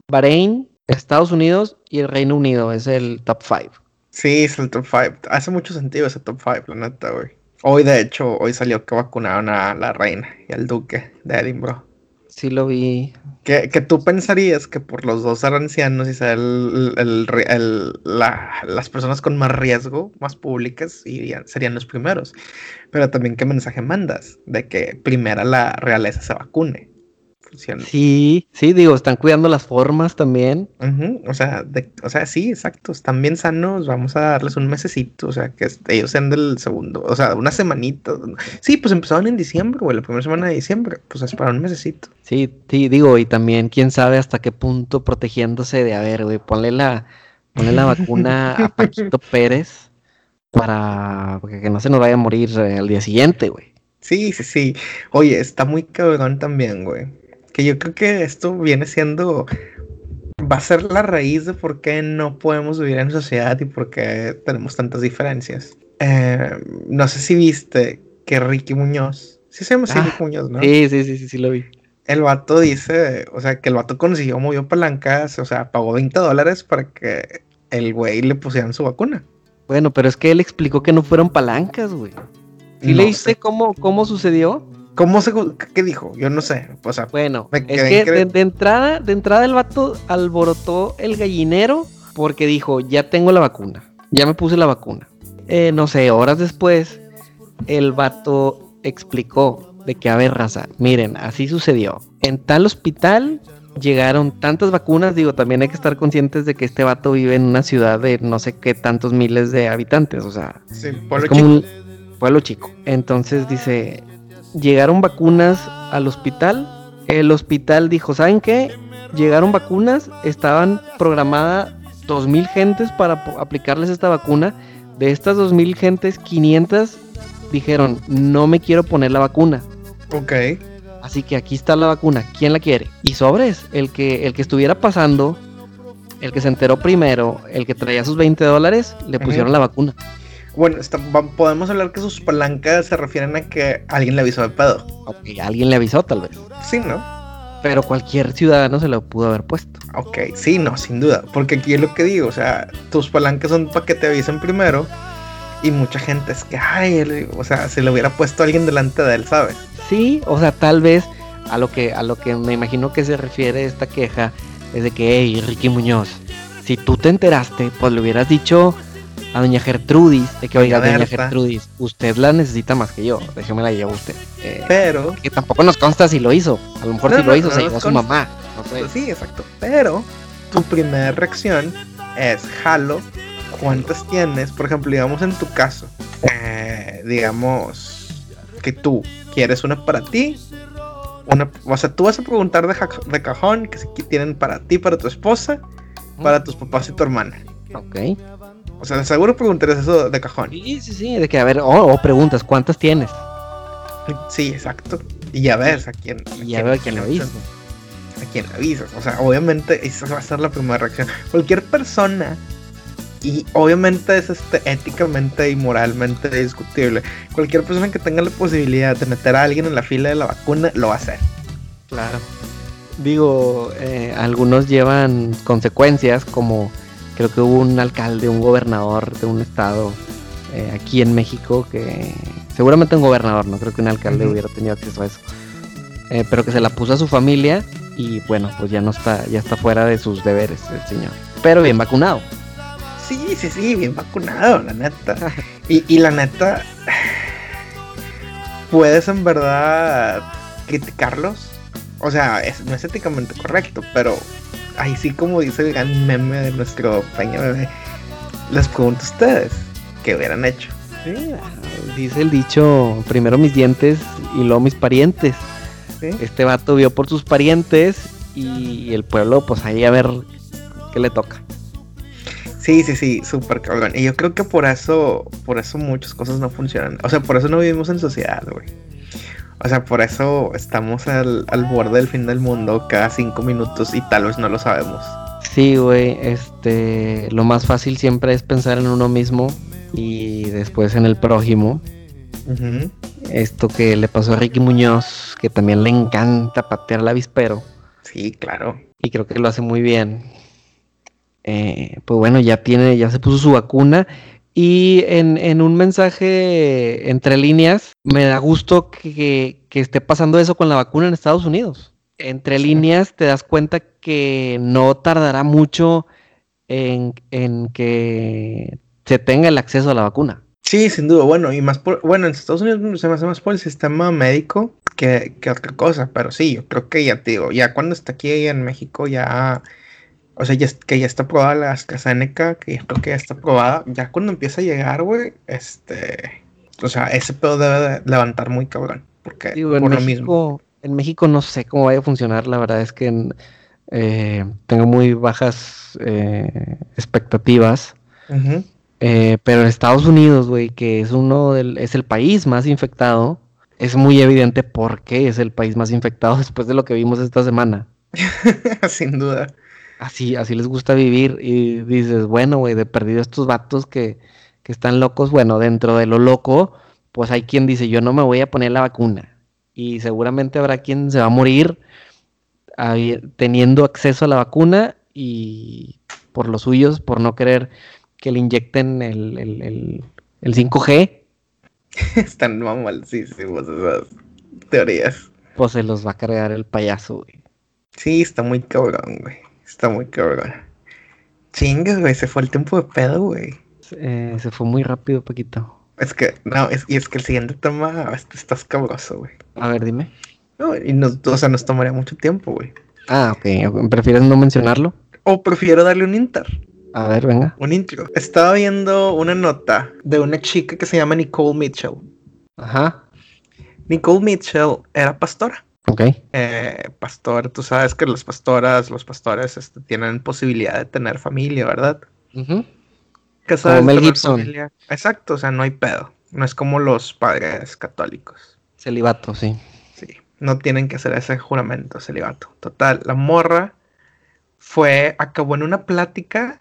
Bahrein, Estados Unidos y el Reino Unido es el top 5. Sí, es el top 5. Hace mucho sentido ese top 5, la neta, güey. Hoy, de hecho, hoy salió que vacunaron a la reina y al duque de Edinburgh. Sí lo vi. Que, que tú pensarías que por los dos ser ancianos y ser el, el- el- la- las personas con más riesgo, más públicas, irían- serían los primeros. Pero también, ¿qué mensaje mandas? De que primera la realeza se vacune. Sí, sí, digo, están cuidando las formas también. O sea, de- o sea, sí, exacto. Están bien sanos. Vamos a darles un mesecito. O sea, que ellos sean del segundo. O sea, una semanita. Sí, pues empezaron en diciembre, güey. La primera semana de diciembre. Pues es para un mesecito. Sí, sí, digo, y también quién sabe hasta qué punto protegiéndose de, a ver, güey, ponle la, ponle la vacuna a Paquito Pérez para que no se nos vaya a morir eh, al día siguiente, güey. Sí, sí, sí. Oye, está muy cabrón también, güey. Que yo creo que esto viene siendo. Va a ser la raíz de por qué no podemos vivir en sociedad y por qué tenemos tantas diferencias. Eh, no sé si viste que Ricky Muñoz. Sí se llama Ah, Ricky Muñoz, ¿no? Sí, sí, sí, sí, sí lo vi. El vato dice, o sea, que el vato consiguió, movió palancas, o sea, pagó 20 dólares para que el güey le pusieran su vacuna. Bueno, pero es que él explicó que no fueron palancas, güey. ¿Sí No leíste cómo, cómo sucedió? ¿Cómo se, qué dijo? Yo no sé. O sea, Bueno, Me es que de, de entrada, de entrada el vato alborotó el gallinero porque dijo, ya tengo la vacuna, ya me puse la vacuna. Eh, no sé, horas después, el vato explicó de que, a ver, raza, miren, así sucedió. En tal hospital llegaron tantas vacunas, digo, también hay que estar conscientes de que este vato vive en una ciudad de no sé qué tantos miles de habitantes, o sea, sí, es pueblo como chico. un pueblo chico. Entonces dice, llegaron vacunas al hospital. El hospital dijo, ¿saben qué? Llegaron vacunas, estaban programadas 2.000 gentes para aplicarles esta vacuna. De estas 2.000 gentes, 500 dijeron, no me quiero poner la vacuna. Ok. Así que aquí está la vacuna. ¿Quién la quiere? Y sobres, el que, el que estuviera pasando, el que se enteró primero, el que traía sus 20 dólares, le pusieron la vacuna. Bueno, está- podemos hablar que sus palancas se refieren a que alguien le avisó de pedo. Ok, alguien le avisó tal vez. Sí, ¿no? Pero cualquier ciudadano se lo pudo haber puesto. Ok, sí, no, sin duda. Porque aquí es lo que digo, o sea, tus palancas son para que te avisen primero. Y mucha gente es que, ay, él- o sea, se le hubiera puesto alguien delante de él, ¿sabes? Sí, o sea, tal vez a lo que a lo que me imagino que se refiere esta queja es de que, hey, Ricky Muñoz, si tú te enteraste, pues le hubieras dicho a doña Gertrudis de que, oiga, Doña. Gertrudis, usted la necesita más que yo, déjeme la llevo a usted. Eh, Pero, que tampoco nos consta si lo hizo. A lo mejor No, si lo hizo, no se llevó a su mamá. No sé. pues sí, exacto. Pero, tu primera reacción es, jalo, ¿cuántas tienes? Por ejemplo, digamos en tu caso, eh, digamos que tú quieres una para ti. Una, o sea, tú vas a preguntar de cajón que si tienen para ti, para tu esposa, para tus papás y tu hermana. Ok. O sea, seguro preguntarías eso de cajón. Sí, sí, sí, de que, a ver, o o preguntas, ¿cuántas tienes? Sí, exacto. Y ya ves a quién. a Y ya veo quién lo le hizo. avisas, A quién le avisas. O sea, obviamente esa va a ser la primera reacción. Cualquier persona. Y obviamente es este, éticamente y moralmente discutible. Cualquier persona que tenga la posibilidad de meter a alguien en la fila de la vacuna lo va a hacer. Claro. Digo, eh, algunos llevan consecuencias, como creo que hubo un alcalde, un gobernador de un estado eh, aquí en México que seguramente un gobernador, no creo que un alcalde hubiera tenido acceso a eso, eh, pero que se la puso a su familia y bueno, pues ya no está, ya está fuera de sus deberes el señor, pero bien vacunado. Sí, sí, sí, bien vacunado, la neta. y, y la neta, puedes en verdad criticarlos. O sea, es, no es éticamente correcto, pero ahí sí como dice el gran meme de nuestro Bebé, les pregunto a ustedes, ¿qué hubieran hecho? Sí, dice el dicho, primero mis dientes y luego mis parientes. ¿Sí? Este vato vio por sus parientes y el pueblo pues ahí a ver qué le toca. Sí, sí, sí, súper cabrón. Y yo creo que por eso, por eso muchas cosas no funcionan. O sea, por eso no vivimos en sociedad, güey. O sea, por eso estamos al, al borde del fin del mundo cada cinco minutos y tal vez no lo sabemos. Sí, güey, este, lo más fácil siempre es pensar en uno mismo y después en el prójimo. Esto que le pasó a Ricky Muñoz, que también le encanta patear el avispero Sí, claro. y creo que lo hace muy bien. Eh, pues bueno, ya tiene, ya se puso su vacuna y en, en un mensaje entre líneas me da gusto que, que esté pasando eso con la vacuna en Estados Unidos. Entre líneas te das cuenta que no tardará mucho en, en que se tenga el acceso a la vacuna. Sí, sin duda. Bueno, y más por, bueno, en Estados Unidos se me hace más por el sistema médico que, que otra cosa, pero sí, yo creo que ya te digo, ya cuando está aquí en México ya, o sea, ya, que ya está aprobada la AstraZeneca, que yo creo que ya está aprobada, ya cuando empieza a llegar, güey, este, o sea, ese pedo debe de levantar muy cabrón, porque Digo, en mismo. México, en México no sé cómo vaya a funcionar, la verdad es que eh, tengo muy bajas eh, expectativas. Eh, pero en Estados Unidos, güey, que es uno del, es el país más infectado, es muy evidente por qué es el país más infectado después de lo que vimos esta semana. Sin duda. Así, así les gusta vivir y dices, bueno, güey, de perdido estos vatos que, que están locos, bueno, dentro de lo loco, pues hay quien dice, yo no me voy a poner la vacuna. Y seguramente habrá quien se va a morir teniendo acceso a la vacuna y por los suyos, por no querer que le inyecten el, el, el- el 5G, Están mamalísimos esas teorías. pues se los va a cargar el payaso, güey. Sí, está muy cabrón, güey. Está muy cabrón. Chingas, güey, se fue el tiempo de pedo, güey. Eh, se fue muy rápido, Paquito. Es que, no, es, y es que el siguiente tema este, está escabroso, güey. A ver, dime. No, y nos, o sea, nos tomaría mucho tiempo, güey. Ah, ok. ¿Prefieres no mencionarlo? O prefiero darle un inter, A ver, venga. un intro. Estaba viendo una nota de una chica que se llama Nicole Mitchell. Ajá. Nicole Mitchell era pastora. Ok. Eh, pastor, tú sabes que las pastoras, los pastores este, tienen posibilidad de tener familia, ¿verdad? Ujú. Casadas, Como Mel Gibson. familia. Exacto, o sea, no hay pedo. No es como los padres católicos. Celibato, sí. Sí, no tienen que hacer ese juramento, celibato. Total, la morra fue, acabó en una plática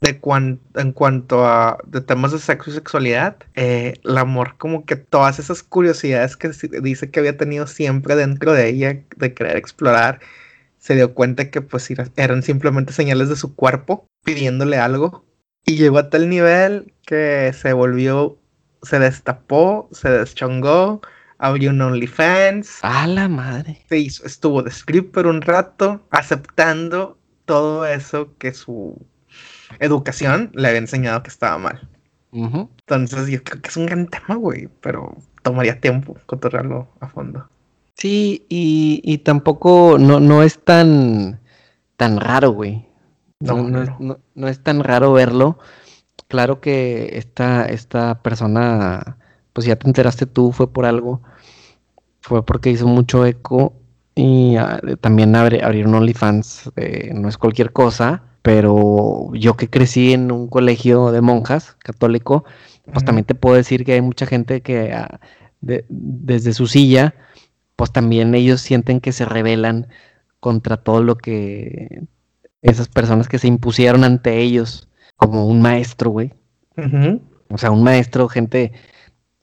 de cuan- en cuanto a de temas de sexo y sexualidad. Eh, la morra como que todas esas curiosidades que dice que había tenido siempre dentro de ella, de querer explorar, se dio cuenta que pues era- eran simplemente señales de su cuerpo pidiéndole algo. Y llegó a tal nivel que se volvió, se destapó, se deschongó, abrió un OnlyFans, A la madre. se hizo, estuvo de stripper un rato, aceptando todo eso que su educación le había enseñado que estaba mal. Entonces yo creo que es un gran tema, güey, pero tomaría tiempo cotorrearlo a fondo. Sí, y, y tampoco no, no es tan, tan raro, güey. No, No, no, no, es, no. es tan raro verlo. Claro que esta, esta persona, pues ya te enteraste tú, fue por algo. Fue porque hizo mucho eco y ah, también abri- abrieron OnlyFans. eh, no es cualquier cosa, pero yo que crecí en un colegio de monjas católico, pues también te puedo decir que hay mucha gente que ah, de- desde su silla, pues también ellos sienten que se rebelan contra todo lo que esas personas que se impusieron ante ellos, como un maestro, güey. O sea, un maestro, gente,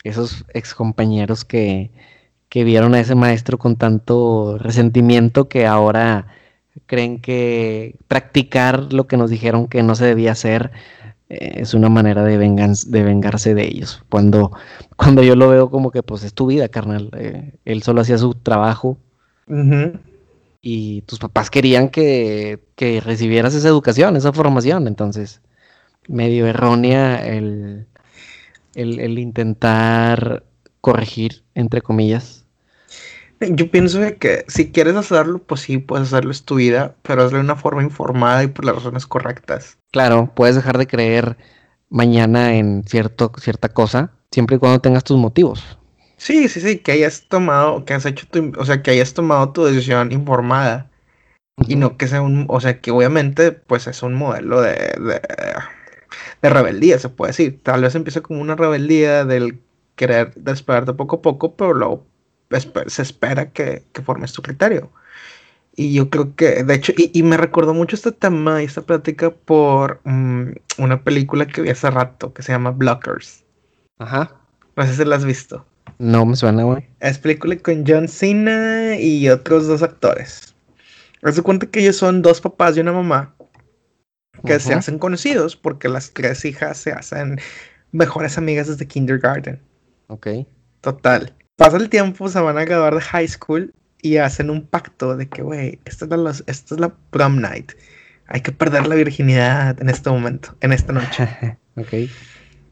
esos ex compañeros que, que vieron a ese maestro con tanto resentimiento que ahora creen que practicar lo que nos dijeron que no se debía hacer eh, es una manera de, de vengarse de ellos. Cuando, cuando yo lo veo como que pues es tu vida, carnal. Eh, él solo hacía su trabajo. Y tus papás querían que, que, recibieras esa educación, esa formación. Entonces, medio errónea el, el, el intentar corregir, entre comillas, yo pienso que si quieres hacerlo, pues sí, puedes hacerlo, es tu vida, pero hazlo de una forma informada y por las razones correctas. Claro, puedes dejar de creer mañana en cierto, cierta cosa, siempre y cuando tengas tus motivos. Sí, sí, sí, que hayas tomado, que has hecho tu, o sea, que hayas tomado tu decisión informada. Y no que sea un, o sea, que obviamente, pues es un modelo de, de, de rebeldía, se puede decir. Tal vez empieza como una rebeldía del querer despertarte poco a poco, pero luego se espera que, formes tu criterio. Y yo creo que, de hecho, y, me recordó mucho este tema y esta plática por mm, una película que vi hace rato que se llama Blockers. Ajá. No sé si la has visto. No me suena, güey. Es película con John Cena y otros dos actores. Haz cuenta que ellos son dos papás y una mamá que se hacen conocidos porque las tres hijas se hacen mejores amigas desde kindergarten. Ok. Total. Pasa el tiempo, se van a graduar de high school y hacen un pacto de que, güey, esta, es la, esta es la prom night. Hay que perder la virginidad en este momento, en esta noche. ok.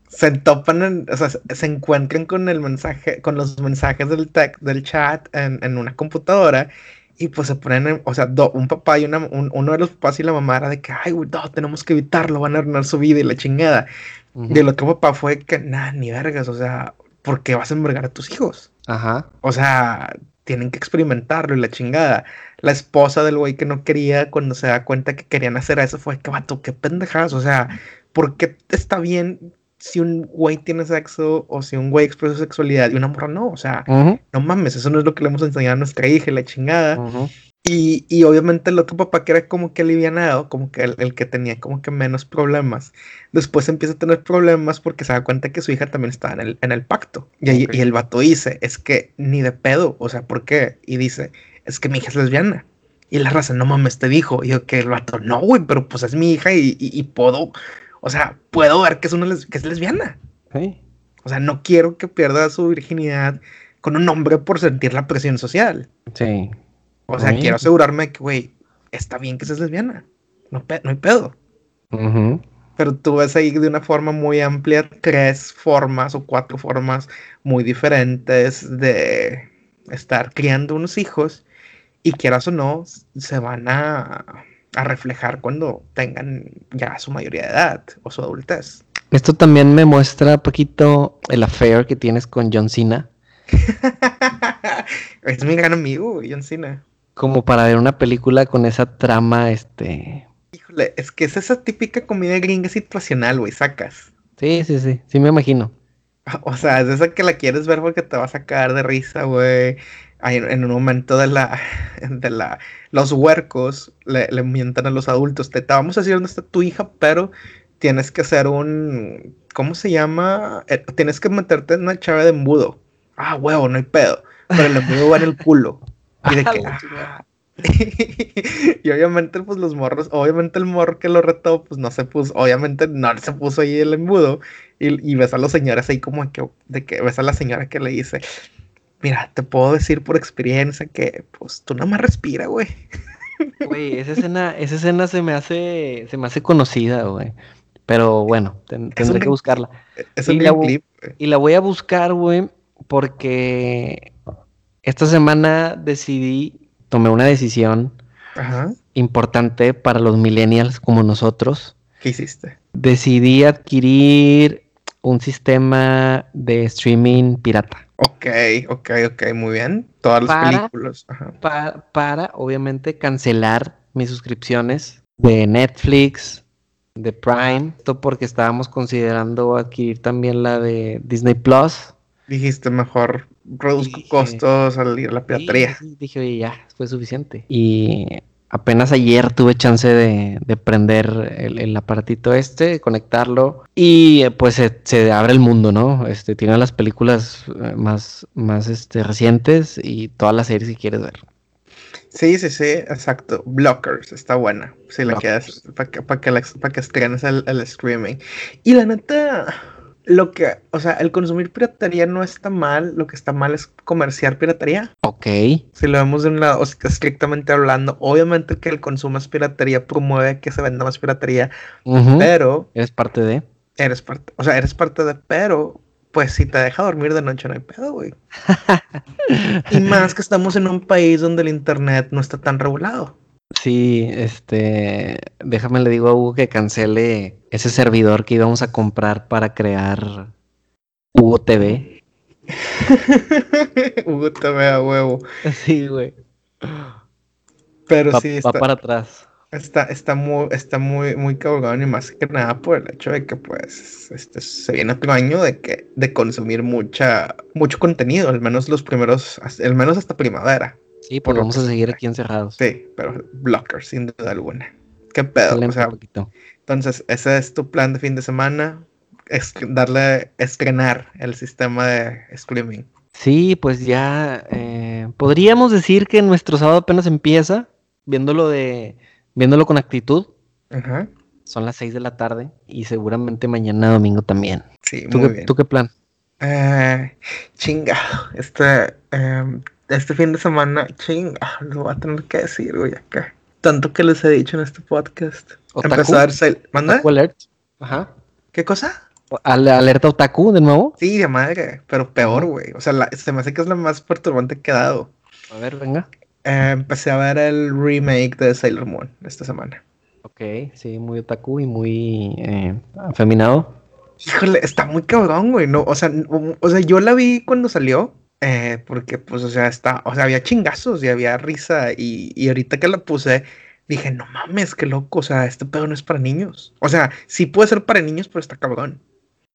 Se topan, o sea, se encuentran con el mensaje, con los mensajes del tech, del chat en, en una computadora y pues se ponen, o sea, un papá y una, uno de los papás y la mamá era de que, ay, güey, no, tenemos que evitarlo, van a arruinar su vida y la chingada. Y el otro papá fue que, nada, ni vergas, o sea, ¿por qué vas a envergar a tus hijos? Ajá. O sea, tienen que experimentarlo y la chingada. La esposa del güey que no quería, cuando se da cuenta que querían hacer eso, fue que vato, qué pendejadas. O sea, ¿por qué está bien si un güey tiene sexo o si un güey expresa sexualidad y una morra no? O sea, no mames, eso no es lo que le hemos enseñado a nuestra hija y la chingada. Y, y, obviamente el otro papá que era como que alivianado, como que el, que tenía como que menos problemas, después empieza a tener problemas porque se da cuenta que su hija también estaba en el, en el pacto. Y, y el vato dice, es que ni de pedo, o sea, ¿por qué? Y dice, es que mi hija es lesbiana. Y la raza, no mames, te dijo. Y yo que el vato, no, güey, pero pues es mi hija y, y, puedo, o sea, puedo ver que es, una que es lesbiana. O sea, no quiero que pierda su virginidad con un hombre por sentir la presión social. Sí. O sea, quiero asegurarme que, güey, está bien que seas lesbiana. No, no hay pedo. Pero tú ves ahí de una forma muy amplia tres formas o cuatro formas muy diferentes de estar criando unos hijos y quieras o no, se van a, a reflejar cuando tengan ya su mayoría de edad o su adultez. Esto también me muestra un poquito el affair que tienes con John Cena. es mi gran amigo, John Cena como para ver una película con esa trama, este... Híjole, es que es esa típica comida gringa situacional, güey, sacas. Sí, sí, sí, sí me imagino. O sea, es esa que la quieres ver porque te va a sacar de risa, güey. En un momento de la, de la, los huercos le, mientan a los adultos, te, te vamos a decir dónde está tu hija, pero tienes que hacer un, ¿cómo se llama? Eh, tienes que meterte en una chave de embudo. Ah, huevo, no hay pedo. Pero el embudo va en el culo. Y de que, ah. y obviamente, pues los morros, obviamente el morro que lo retó, pues no se puso, obviamente no se puso ahí el embudo. Y, y ves a los señores ahí como que, de que ves a la señora que le dice, mira, te puedo decir por experiencia que, pues tú nada más respira, güey. Güey, esa escena, esa escena se me hace, se me hace conocida, güey. Pero bueno, tendré que buscarla. Es un clip. Y la voy a buscar, güey, porque esta semana decidí, tomé una decisión importante para los millennials como nosotros. ¿Qué hiciste? Decidí adquirir un sistema de streaming pirata. Ok, ok, ok, muy bien. Todas las películas. Para, obviamente, cancelar mis suscripciones de Netflix, de Prime. Esto porque estábamos considerando adquirir también la de Disney Plus. Dijiste mejor reduzco costos al ir a la piratería. dije, oye, ya, fue suficiente. Y apenas ayer tuve chance de, de prender el, el, aparatito este, conectarlo y eh, pues se, se, abre el mundo, ¿no? Este tiene las películas eh, más, más este, recientes y todas las series que quieres ver. Sí, sí, sí, exacto. Blockers, está buena. Si la quieres, para que, para que, para que estrenes el, el streaming. Y la neta, lo que, o sea, el consumir piratería no está mal, lo que está mal es comerciar piratería. Ok. Si lo vemos de un lado, o sea, estrictamente hablando, obviamente que el consumo es piratería promueve que se venda más piratería, uh -huh. pero... Eres parte de... Eres parte, o sea, eres parte de, pero, pues si te deja dormir de noche no hay pedo, güey. y más que estamos en un país donde el internet no está tan regulado. Sí, este, déjame le digo a Hugo que cancele ese servidor que íbamos a comprar para crear Hugo TV. Hugo TV a huevo. Sí, güey. Pero va, sí va está, para atrás. está, está muy, está muy, muy cabrón y más que nada por el hecho de que pues este se viene otro año de que, de consumir mucha, mucho contenido, al menos los primeros, al menos hasta primavera. Sí, pues vamos a seguir aquí encerrados. Sí, pero blockers, sin duda alguna. ¿Qué pedo? O sea, poquito. entonces, ese es tu plan de fin de semana. Es darle, estrenar el sistema de streaming. Sí, pues ya eh, podríamos decir que nuestro sábado apenas empieza, viéndolo de, viéndolo con actitud. Ajá. Son las 6 de la tarde y seguramente mañana domingo también. Sí, ¿Tú muy qué, bien. ¿Tú qué plan? Eh, chinga, este, em, este fin de semana, chinga, lo voy a tener que decir, güey, acá. Tanto que les he dicho en este podcast. ¿Otaku? Empezó a darse, ¿manda? ¿Otaku Alert? Ajá. ¿Qué cosa? ¿Al- ¿Alerta Otaku de nuevo? Sí, de madre, pero peor, güey. O sea, la- se me hace que es la más perturbante que he dado. A ver, venga. Eh, empecé a ver el remake de Sailor Moon esta semana. Ok, sí, muy otaku y muy eh, afeminado. Híjole, está muy cabrón, güey. No, o sea, o sea, yo la vi cuando salió. Eh, porque, pues, o sea, está, o sea, había chingazos y había risa. Y, y ahorita que la puse, dije, no mames, qué loco. O sea, este pedo no es para niños. O sea, sí puede ser para niños, pero está cabrón.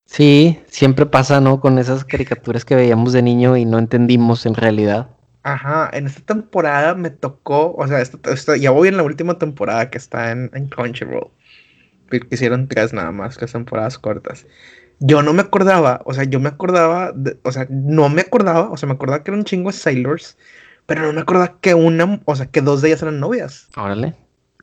Sí, siempre pasa, ¿no? Con esas caricaturas que veíamos de niño y no entendimos en realidad. Ajá, en esta temporada me tocó, o sea, esta, esta- ya voy en la última temporada que está en, en Crunchyroll. Hicieron tres nada más, tres temporadas cortas. Yo no me acordaba, o sea, yo me acordaba, de- o sea, no me acordaba, o sea, me acordaba que era un chingo de Sailors, pero no me acordaba que una, o sea, que dos de ellas eran novias. Órale.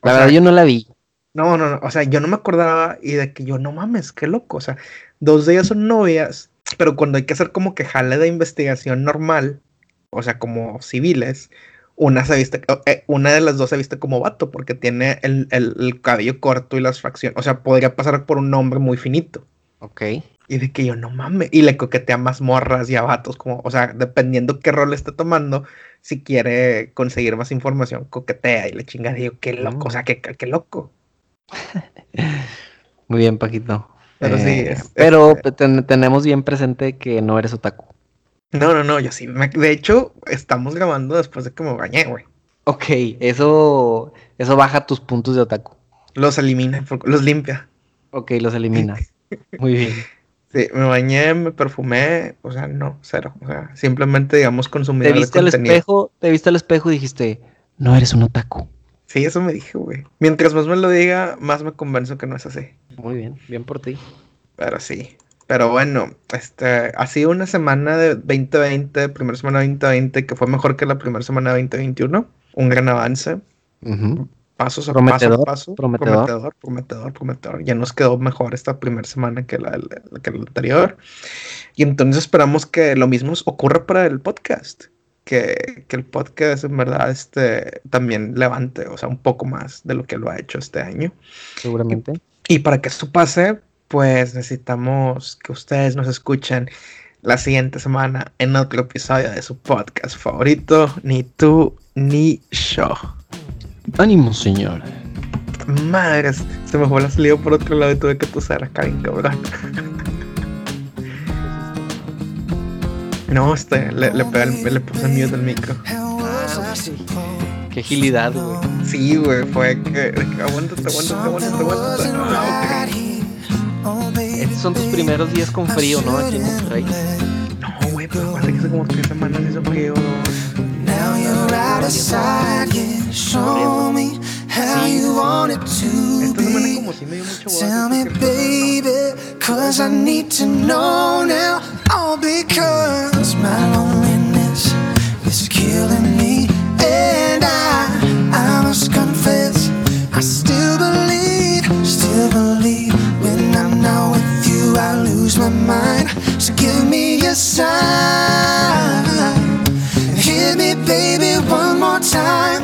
O La sea, verdad, yo no la vi. No, no, no, o sea, yo no me acordaba y de que yo, no mames, qué loco, o sea, dos de ellas son novias, pero cuando hay que hacer como que jale de investigación normal, o sea, como civiles, una se viste, eh, una de las dos se viste como vato porque tiene el, el- el cabello corto y las facciones, o sea, podría pasar por un hombre muy finito. Ok. Y de que yo no mames, y le coquetea más morras y a vatos, como, o sea, dependiendo qué rol esté tomando, si quiere conseguir más información, coquetea y le chinga, digo, qué loco, o sea, qué, qué loco. Muy bien, Paquito. Pero sí, Eh, es- pero este- ten- tenemos bien presente que no eres otaku. No, no, no, yo sí. me- de hecho, estamos grabando después de que me bañé, güey. Ok, eso, eso baja tus puntos de otaku. Los elimina, los limpia. Ok, los elimina. Muy bien. Sí, me bañé, me perfumé, o sea, no, cero. O sea, simplemente, digamos, Te consumidor de viste al espejo, te viste al espejo y dijiste, no eres un otaku. Sí, eso me dije, güey. Mientras más me lo diga, más me convenzo que no es así. Muy bien, bien por ti. Pero sí. Pero bueno, este, ha sido una semana de 2020, primera semana de 2020, que fue mejor que la primera semana de 2021. Un gran avance. Ujú. Pasos a Prometedor, paso a paso. prometedor. prometedor, prometedor, prometedor. Ya nos quedó mejor esta primera semana que la, la- que la anterior. Y entonces esperamos que lo mismo ocurra para el podcast. Que, que el podcast en verdad este, también levante, o sea, un poco más de lo que lo ha hecho este año. Seguramente. Y para que esto pase, pues necesitamos que ustedes nos escuchen la siguiente semana en otro episodio de su podcast favorito, Ni tú ni yo. Ánimo, señor. Madres, se me fue la salida por otro lado y tuve que tosar acá bien cabrón. No, este, le, le, pega el- le puse mute al micro. Qué agilidad, güey. Sí, güey, fue que, aguántate, aguántate, aguántate, aguántate. Ah, Estos son tus primeros días con frío, ¿no? Aquí en Monterrey. No, güey, pero aguanta que hace como tres semanas hizo frío. aside, yeah, show me how you want it to be. Tell me, baby, cause I need to know now. All because my loneliness is killing me, and I, I must confess, I still believe, still believe. When I'm not with you, I lose my mind. So give me a sign. time.